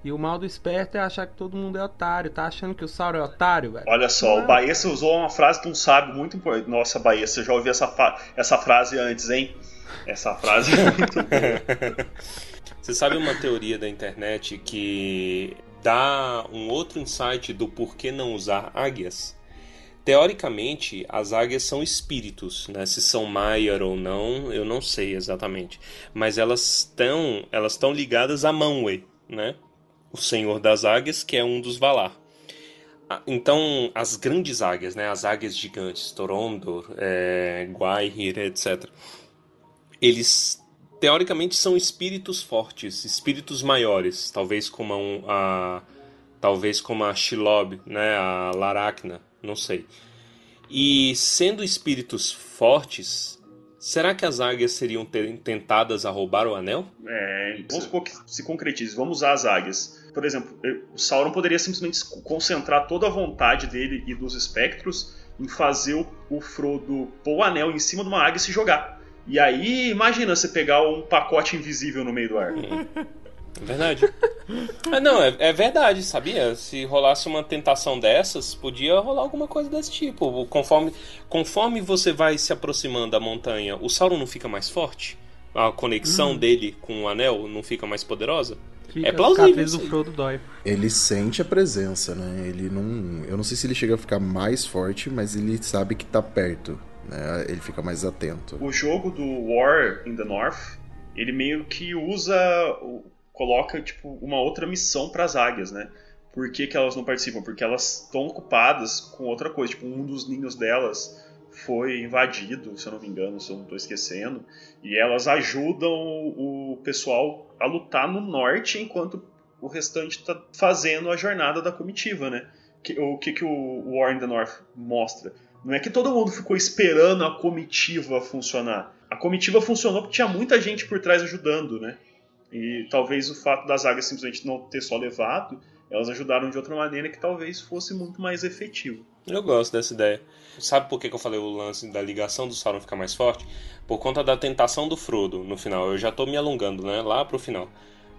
Speaker 4: E o mal do esperto é achar que todo mundo é otário. Tá achando que o Sauron é otário, velho?
Speaker 5: Olha só,
Speaker 4: Não.
Speaker 5: o Baessa usou uma frase de um sábio muito importante. Nossa, Baessa, eu já ouvi essa, fa- essa frase antes, hein? Essa frase é muito boa. *laughs*
Speaker 1: Você sabe uma teoria da internet que dá um outro insight do porquê não usar águias? Teoricamente, as águias são espíritos, né? Se são Maiar ou não, eu não sei exatamente. Mas elas estão elas estão ligadas a Manwë, né? O senhor das águias, que é um dos Valar. Ah, Então, as grandes águias, né? As águias gigantes, Torondor, é, Gwaihir, etc. Eles teoricamente são espíritos fortes, espíritos maiores, talvez como a, a talvez como a Shilob, né, a Laracna, não sei. E sendo espíritos fortes, será que as águias seriam te- tentadas a roubar o anel?
Speaker 5: É, vamos supor que se concretize, vamos usar as águias. Por exemplo, o Sauron poderia simplesmente concentrar toda a vontade dele e dos espectros em fazer o, o Frodo pôr o anel em cima de uma águia e se jogar. E aí, imagina você pegar um pacote invisível no meio do ar.
Speaker 1: É verdade. *laughs* ah, não, é, é verdade, sabia? Se rolasse uma tentação dessas, podia rolar alguma coisa desse tipo. Conforme, conforme você vai se aproximando da montanha, o Sauron não fica mais forte? A conexão dele com o anel não fica mais poderosa?
Speaker 4: Fica
Speaker 1: é plausível
Speaker 4: do. Frodo dói.
Speaker 6: Ele sente a presença, né? Ele não. Eu não sei se ele chega a ficar mais forte, mas ele sabe que tá perto. Né? Ele fica mais atento.
Speaker 5: O jogo do War in the North, ele meio que usa, coloca tipo uma outra missão para as águias, né? Por que, que elas não participam? Porque elas estão ocupadas com outra coisa. Tipo, um dos ninhos delas foi invadido, se eu não me engano, se eu não estou esquecendo. E elas ajudam o pessoal a lutar no norte, enquanto o restante está fazendo a jornada da comitiva, né? O que, que o War in the North mostra? Não é que todo mundo ficou esperando a comitiva funcionar. A comitiva funcionou porque tinha muita gente por trás ajudando, né? E talvez o fato das águias simplesmente não ter só levado, elas ajudaram de outra maneira que talvez fosse muito mais efetivo.
Speaker 1: Eu gosto dessa ideia. Sabe por que, que eu falei o lance da ligação do Sauron ficar mais forte? Por conta da tentação do Frodo no final. Eu já tô me alongando, né? Lá pro final.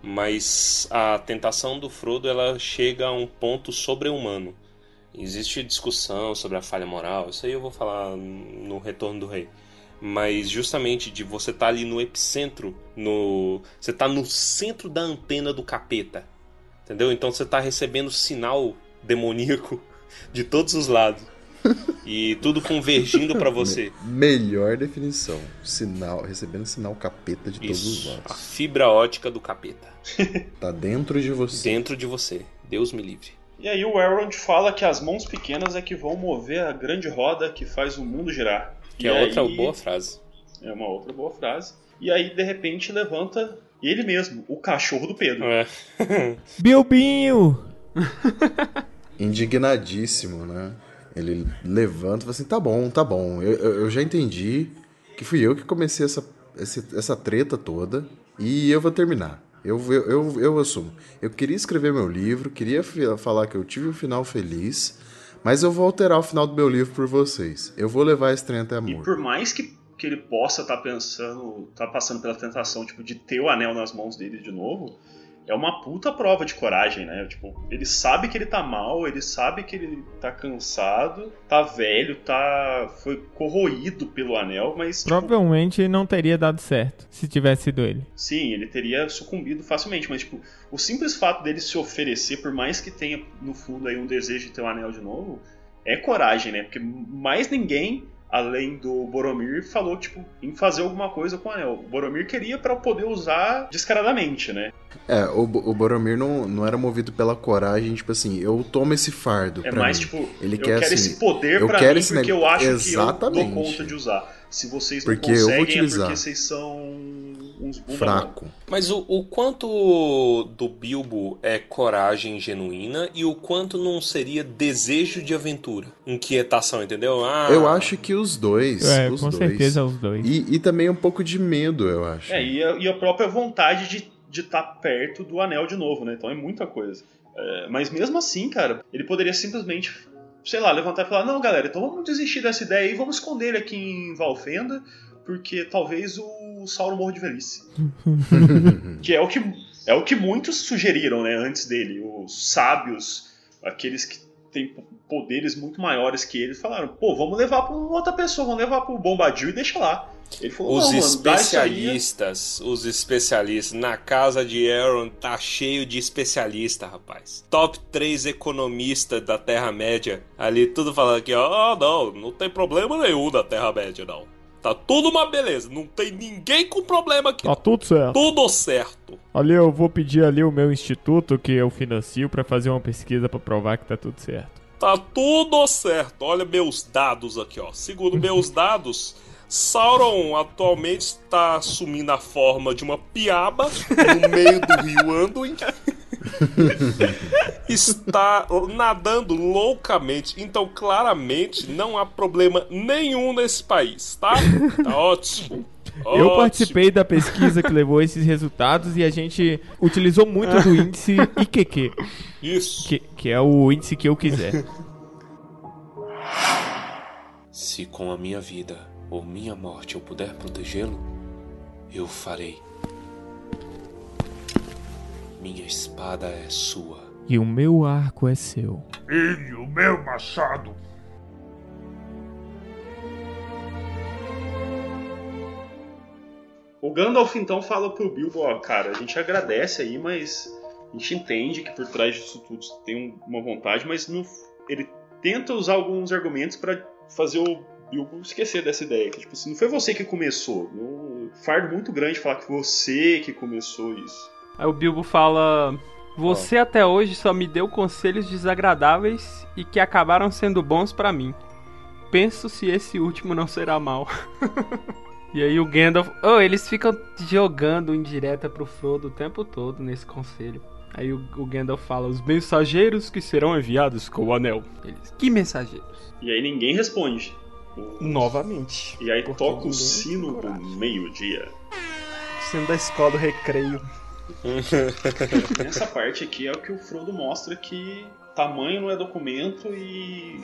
Speaker 1: Mas a tentação do Frodo ela chega a um ponto sobre-humano. Existe discussão sobre a falha moral, isso aí eu vou falar no Retorno do Rei. Mas justamente de você estar tá ali no epicentro, no você tá no centro da antena do capeta. Entendeu? Então você tá recebendo sinal demoníaco *laughs* de todos os lados. E tudo convergindo para *laughs* você.
Speaker 6: Melhor definição. Sinal, recebendo sinal capeta de Isso, todos os lados.
Speaker 1: A fibra ótica do capeta. *laughs*
Speaker 6: tá dentro de você.
Speaker 1: Dentro de você. Deus me livre.
Speaker 5: E aí o Elrond fala que as mãos pequenas é que vão mover a grande roda que faz o mundo girar.
Speaker 1: Que e é aí... outra boa frase.
Speaker 5: É uma outra boa frase. E aí, de repente, levanta ele mesmo, o cachorro do Pedro. É. *laughs*
Speaker 3: Bilbinho! *laughs*
Speaker 6: Indignadíssimo, né? Ele levanta e fala assim: tá bom, tá bom. Eu, eu, eu já entendi que fui eu que comecei essa, essa, essa treta toda e eu vou terminar. Eu, eu, eu, eu assumo. Eu queria escrever meu livro, queria falar que eu tive um final feliz, mas eu vou alterar o final do meu livro por vocês. Eu vou levar esse trem até a morte.
Speaker 5: E por mais que, que ele possa estar tá pensando, tá passando pela tentação tipo, de ter o anel nas mãos dele de novo, é uma puta prova de coragem, né? Tipo, ele sabe que ele tá mal, ele sabe que ele tá cansado, tá velho, tá. foi corroído pelo anel, mas.
Speaker 3: Tipo, Provavelmente não teria dado certo se tivesse sido ele.
Speaker 5: Sim, ele teria sucumbido facilmente, mas, tipo, o simples fato dele se oferecer, por mais que tenha no fundo aí um desejo de ter o um anel de novo, é coragem, né? Porque mais ninguém além do Boromir, falou tipo em fazer alguma coisa com o anel. O Boromir queria para poder usar descaradamente, né?
Speaker 6: É, o, o Boromir não, não era movido pela coragem, tipo assim, eu tomo esse fardo.
Speaker 5: É mais
Speaker 6: mim.
Speaker 5: tipo, ele eu quer, quero assim, esse poder para mim porque eu acho Exatamente. que eu dou conta de usar. Se vocês não
Speaker 6: porque
Speaker 5: conseguem
Speaker 6: eu vou utilizar.
Speaker 5: é porque vocês são uns
Speaker 6: fraco.
Speaker 1: Mas o, o quanto do Bilbo é coragem genuína e o quanto não seria desejo de aventura, inquietação, entendeu?
Speaker 6: Ah, eu acho que os dois.
Speaker 3: É,
Speaker 6: os
Speaker 3: com
Speaker 6: dois.
Speaker 3: certeza os dois.
Speaker 6: E, e também um pouco de medo, eu acho.
Speaker 5: É, e a, e a própria vontade de de estar tá perto do anel de novo, né? Então é muita coisa. É, mas mesmo assim, cara, ele poderia simplesmente sei lá, levantar e falar: não, galera, então vamos desistir dessa ideia e vamos esconder ele aqui em Valfenda, porque talvez o Sauron morra de velhice. *laughs* que é o que é o que muitos sugeriram, né, antes dele, os sábios, aqueles que têm poderes muito maiores que ele, falaram: pô, vamos levar para outra pessoa, vamos levar para o Bombadil e deixa lá.
Speaker 1: Ele falou, os especialistas, os especialistas. Na casa de Aaron tá cheio de especialista, rapaz. Top 3 economista da Terra-média. Ali tudo falando aqui, ó, oh, não, não tem problema nenhum da Terra-média, não. Tá tudo uma beleza, não tem ninguém com problema aqui.
Speaker 3: Tá tudo certo.
Speaker 1: Tudo certo.
Speaker 3: Ali eu vou pedir ali o meu instituto que eu financio para fazer uma pesquisa para provar que tá tudo certo.
Speaker 1: Tá tudo certo. Olha meus dados aqui, ó. Segundo *laughs* meus dados, Sauron atualmente está assumindo a forma de uma piaba no meio do rio Anduin. *laughs* *laughs* está nadando loucamente. Então, claramente, não há problema nenhum nesse país, tá? Tá ótimo.
Speaker 3: Eu Ótimo. participei da pesquisa que levou esses resultados e a gente utilizou muito do índice IQQ.
Speaker 1: Isso.
Speaker 3: Que, que é o índice que eu quiser.
Speaker 1: Se com a minha vida ou minha morte eu puder protegê-lo, eu farei. Minha espada é sua.
Speaker 3: E o meu arco é seu.
Speaker 2: E o meu machado.
Speaker 5: O Gandalf então fala pro Bilbo, ó, cara, a gente agradece aí, mas a gente entende que por trás disso tudo tem uma vontade, mas não, ele tenta usar alguns argumentos para fazer o Bilbo esquecer dessa ideia. Que, tipo assim, não foi você que começou. Um fardo muito grande falar que você que começou isso.
Speaker 4: Aí o Bilbo fala. Você oh. até hoje só me deu conselhos desagradáveis e que acabaram sendo bons para mim. Penso se esse último não será mal. *laughs* e aí o Gandalf. Oh, eles ficam jogando indireta pro Frodo o tempo todo nesse conselho. Aí o, o Gandalf fala: os mensageiros que serão enviados com o anel. Eles, que mensageiros?
Speaker 5: E aí ninguém responde.
Speaker 4: Novamente.
Speaker 5: E aí toca o sino do meio-dia.
Speaker 4: Sendo da escola do recreio. *laughs*
Speaker 5: Nessa parte aqui é o que o Frodo mostra que tamanho não é documento e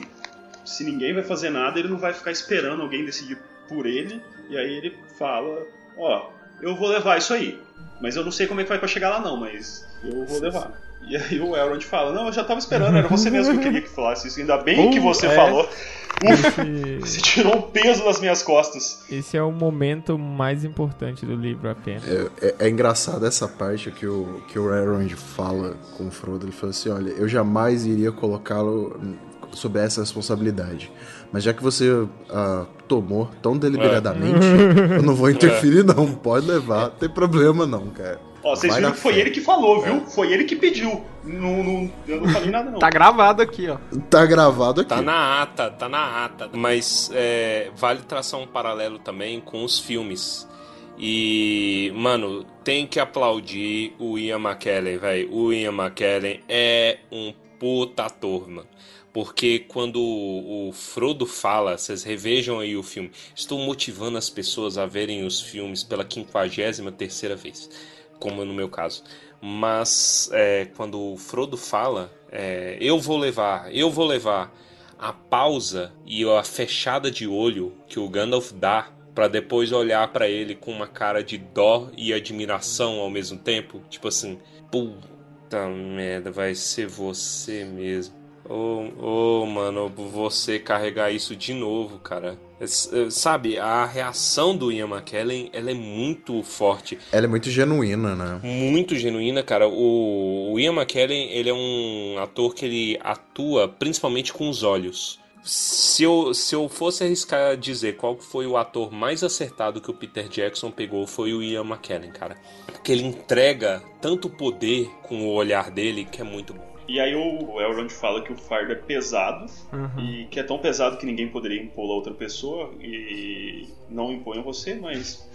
Speaker 5: se ninguém vai fazer nada, ele não vai ficar esperando alguém decidir por ele. E aí ele fala: Ó, eu vou levar isso aí. Mas eu não sei como é que vai pra chegar lá, não, mas eu vou levar. E aí o Elrond fala: Não, eu já tava esperando, era você mesmo que eu queria que falasse isso. Ainda bem que
Speaker 3: Uh,
Speaker 5: você
Speaker 3: é.
Speaker 5: falou. Ufa,
Speaker 3: Esse,
Speaker 5: você tirou um peso das minhas costas.
Speaker 3: esse é o momento mais importante do livro apenas.
Speaker 6: É, é engraçado essa parte que o, que o Elrond fala com o Frodo. Ele fala assim: Olha, eu jamais iria colocá-lo sob essa responsabilidade. Mas já que você ah, tomou tão deliberadamente, eu não vou *laughs* interferir, não. Pode levar, não tem problema, não, cara.
Speaker 5: Ó, vocês
Speaker 6: Vai
Speaker 5: viram que foi
Speaker 6: fé.
Speaker 5: ele que falou, viu? Foi ele que pediu. Não, não, eu não falei nada, não.
Speaker 4: Tá gravado aqui, ó.
Speaker 6: Tá gravado aqui.
Speaker 1: Tá na ata, tá na ata. Mas é, vale traçar um paralelo também com os filmes. E, mano, tem que aplaudir o Ian McKellen, velho. O Ian McKellen é um puta ator, mano. Porque quando o o Frodo fala, vocês revejam aí o filme. Estou motivando as pessoas a verem os filmes pela 53 terceira vez, como no meu caso. Mas é, quando o Frodo fala, é, eu vou levar, eu vou levar, a pausa e a fechada de olho que o Gandalf dá pra depois olhar pra ele com uma cara de dó e admiração ao mesmo tempo, tipo assim, puta merda, vai ser você mesmo. Ô, ô, mano, você carregar isso de novo, cara. Es- eh, Sabe, a reação do Ian McKellen, ela é muito forte
Speaker 6: Ela é muito genuína, né?
Speaker 1: muito genuína, cara. O, o Ian McKellen, ele é um ator que ele atua principalmente com os olhos. Se eu, se eu fosse arriscar dizer qual foi o ator mais acertado que o Peter Jackson pegou, foi o Ian McKellen, cara. Porque ele entrega tanto poder com o olhar dele que é muito bom.
Speaker 5: E aí o Elrond fala que o fardo é pesado e que é tão pesado que ninguém poderia impor a outra pessoa e não impõe a você, mas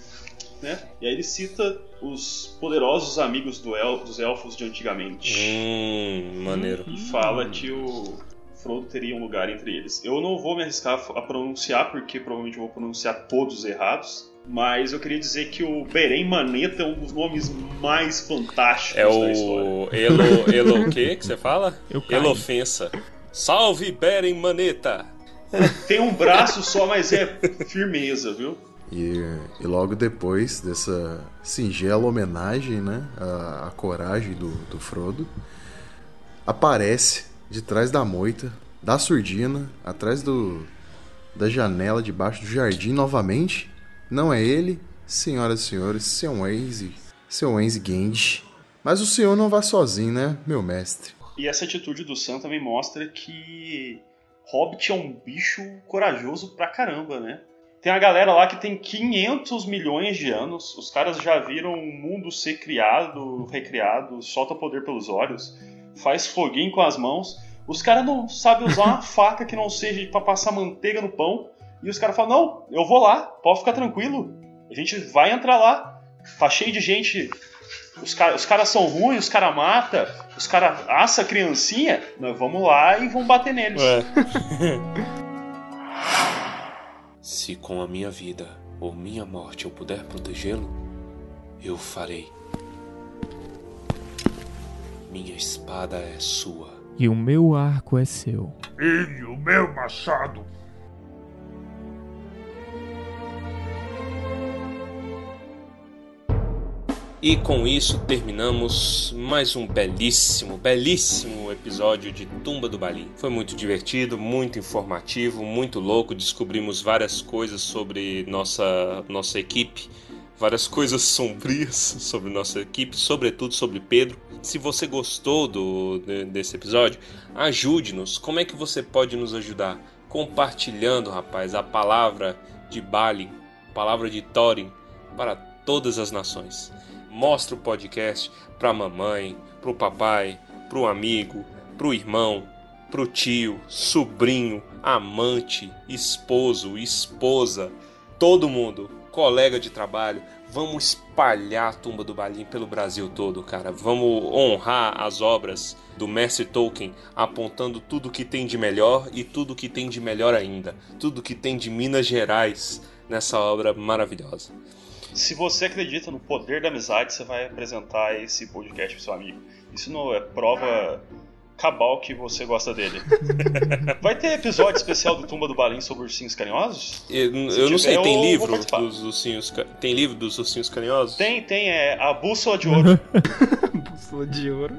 Speaker 5: né? E aí ele cita os poderosos amigos do el- dos elfos de antigamente
Speaker 1: Hum, maneiro.
Speaker 5: e fala que o Frodo teria um lugar entre eles. Eu não vou me arriscar a pronunciar porque provavelmente eu vou pronunciar todos errados. Mas eu queria dizer que o Beren Maneta é um dos nomes mais fantásticos
Speaker 1: É
Speaker 5: da história.
Speaker 1: o Elo, Elo o quê que você fala? Elofensa. Salve Beren Maneta!
Speaker 5: Tem um braço só, mas é firmeza, viu?
Speaker 6: E, e logo depois dessa singela homenagem, né, à, à coragem do, do Frodo, aparece de trás da moita, da surdina, atrás do, da janela debaixo do jardim novamente. Não é ele, senhoras e senhores, seu Enze, seu Enze Genji. Mas o senhor não vai sozinho, né, meu mestre?
Speaker 5: E essa atitude do Sam também mostra que Hobbit é um bicho corajoso pra caramba, né? Tem a galera lá que tem 500 milhões de anos, os caras já viram o mundo ser criado, recriado, solta poder pelos olhos, faz foguinho com as mãos. Os caras não sabem usar uma *laughs* faca que não seja pra passar manteiga no pão. E os caras falam: Não, eu vou lá, pode ficar tranquilo. A gente vai entrar lá. Tá cheio de gente. Os, ca- os caras são ruins, os caras matam, os caras assam a criancinha. Nós vamos lá e vamos bater neles.
Speaker 1: É. *laughs* Se com a minha vida ou minha morte eu puder protegê-lo, eu farei. Minha espada é sua.
Speaker 3: E o meu arco é seu.
Speaker 2: E o meu machado.
Speaker 1: E com isso terminamos mais um belíssimo, belíssimo episódio de Tumba do Balim. Foi muito divertido, muito informativo, muito louco. Descobrimos várias coisas sobre nossa, nossa equipe, várias coisas sombrias sobre nossa equipe, sobretudo sobre Pedro. Se você gostou do, de- desse episódio, ajude-nos. Como é que você pode nos ajudar? Compartilhando, rapaz, a palavra de Balin, a palavra de Thorin para todas as nações. Mostra o podcast pra mamãe, pro papai, pro amigo, pro irmão, pro tio, sobrinho, amante, esposo, esposa, todo mundo, colega de trabalho. Vamos espalhar a tumba do Balim pelo Brasil todo, cara. Vamos honrar as obras do Mestre Tolkien, apontando tudo que tem de melhor e tudo que tem de melhor ainda. Tudo que tem de Minas Gerais nessa obra maravilhosa.
Speaker 5: Se você acredita no poder da amizade, você vai apresentar esse podcast pro seu amigo. Isso não é prova cabal que você gosta dele. *laughs* Vai ter episódio especial do Tumba do Balim sobre ursinhos carinhosos?
Speaker 1: Eu, eu não sei, tem
Speaker 5: eu
Speaker 1: livro dos ursinhos tem livro dos ursinhos carinhosos?
Speaker 5: Tem, tem, é a Bússola de Ouro. *laughs*
Speaker 4: Bússola de ouro.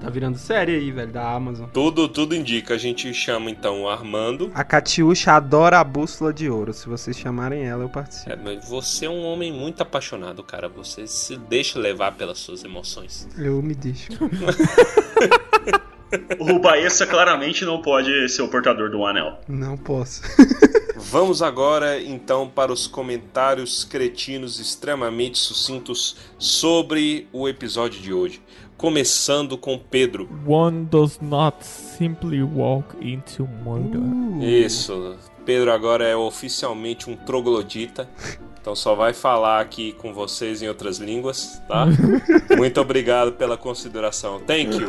Speaker 4: Tá virando série aí, velho, da Amazon.
Speaker 1: Tudo, tudo indica. A gente chama então o Armando.
Speaker 4: A Catiuxa adora a bússola de ouro. Se vocês chamarem ela, eu participo.
Speaker 1: É, mas você é um homem muito apaixonado, cara. Você se deixa levar pelas suas emoções.
Speaker 4: Eu me deixo. *laughs* *laughs*
Speaker 5: o Baessa claramente não pode ser o portador do anel.
Speaker 4: Não posso. *laughs*
Speaker 1: Vamos agora então para os comentários cretinos extremamente sucintos sobre o episódio de hoje. Começando com Pedro.
Speaker 3: One does not simply walk into murder.
Speaker 1: Isso. Pedro agora é oficialmente um troglodita. Então só vai falar aqui com vocês em outras línguas, tá? *laughs* Muito obrigado pela consideração. Thank you.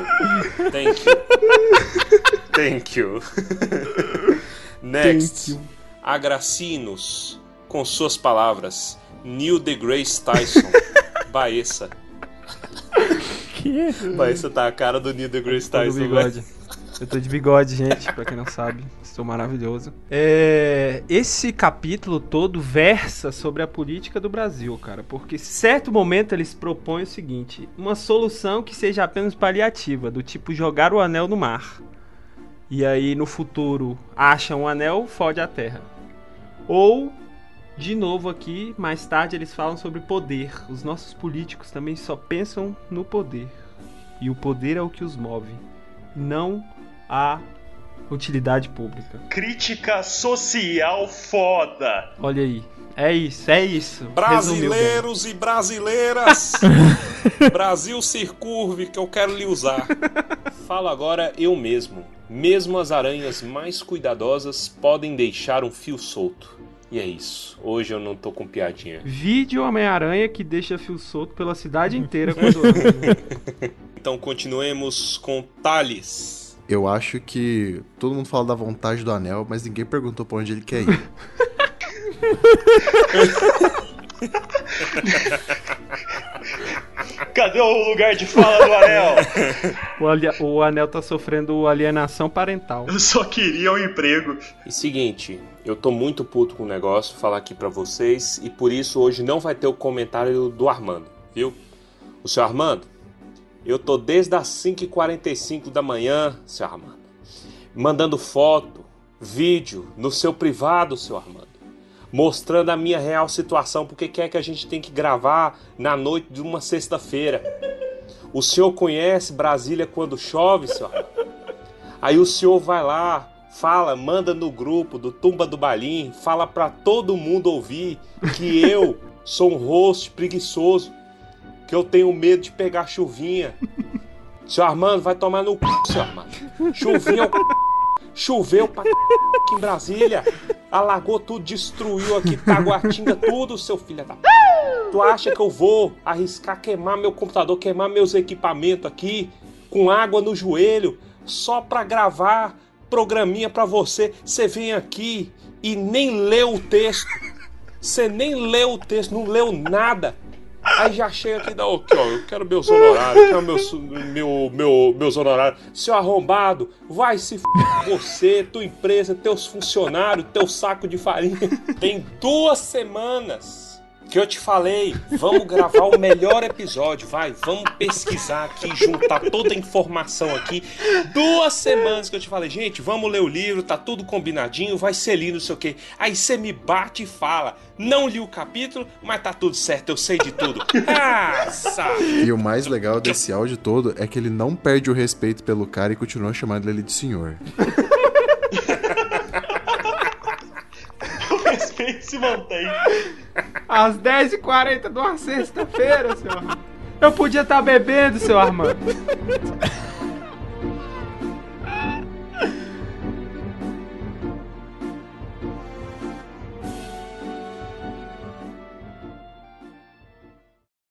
Speaker 1: Thank you. Thank you. *laughs* Next. Agracinos, com suas palavras. Neil deGrace Tyson. *laughs* Baessa.
Speaker 3: Que?
Speaker 1: Baessa tá a cara do Neil deGrace
Speaker 4: Tô do
Speaker 1: Tyson, velho.
Speaker 4: Eu tô de bigode, gente, pra quem não sabe. Estou maravilhoso. É, esse capítulo todo versa sobre a política do Brasil, cara. Porque, certo momento, eles propõem o seguinte: uma solução que seja apenas paliativa, do tipo jogar o anel no mar. E aí, no futuro, acham o anel, fode a terra. Ou, de novo aqui, mais tarde, eles falam sobre poder. Os nossos políticos também só pensam no poder. E o poder é o que os move, não a utilidade pública.
Speaker 5: Crítica social foda.
Speaker 4: Olha aí. É isso, é isso.
Speaker 1: Brasileiros e brasileiras, *laughs* Brasil Circurve que eu quero lhe usar. Falo agora eu mesmo. Mesmo as aranhas mais cuidadosas podem deixar um fio solto. E é isso. Hoje eu não tô com piadinha.
Speaker 4: Vídeo Homem-Aranha que deixa fio solto pela cidade inteira *laughs* quando.
Speaker 1: Então continuemos com Thales.
Speaker 6: Eu acho que todo mundo fala da vontade do anel, mas ninguém perguntou pra onde ele quer ir. *laughs*
Speaker 5: Cadê o lugar de fala do anel?
Speaker 4: o, ali- o anel tá sofrendo alienação parental.
Speaker 5: Eu só queria um emprego.
Speaker 1: E seguinte, eu tô muito puto com o negócio, falar aqui pra vocês, e por isso hoje não vai ter o comentário do Armando, viu? O seu Armando, eu tô desde as 5h45 da manhã, seu Armando, mandando foto, vídeo no seu privado, seu Armando, mostrando a minha real situação, porque quer que a gente tem que gravar na noite de uma sexta-feira. O senhor conhece Brasília quando chove, seu Armando? Aí o senhor vai lá, fala, manda no grupo do Tumba do Balim, fala pra todo mundo ouvir que eu sou um host preguiçoso, que eu tenho medo de pegar chuvinha. Seu Armando vai tomar no c, seu Armando. Chuvinha é o c... Choveu pra c... aqui em Brasília. Alagou tudo, destruiu aqui, Taguatinga, tudo, seu filho da. Tu acha que eu vou arriscar queimar meu computador, queimar meus equipamentos aqui, com água no joelho, só pra gravar programinha pra você? Você vem aqui e nem leu o texto. Você nem leu o texto, não leu nada. Aí já chega aqui e dá, ó, eu quero meus honorários, quero meus, meu, meu, meus honorários. Seu arrombado, vai se f você, tua empresa, teus funcionários, teu saco de farinha. Tem duas semanas que eu te falei, vamos gravar o melhor episódio, vai, vamos pesquisar aqui, juntar toda a informação aqui. Duas semanas que eu te falei, gente, vamos ler o livro, tá tudo combinadinho, vai ser lindo, não sei o quê. Aí você me bate e fala, não li o capítulo, mas tá tudo certo, eu sei de tudo. Ah, sabe?
Speaker 6: E o mais legal desse áudio todo é que ele não perde o respeito pelo cara e continua chamando ele de senhor. *laughs* *laughs*
Speaker 5: Respeito se mantém.
Speaker 4: Às 10h40 de uma sexta-feira, Armando. Eu podia estar bebendo, seu Armando.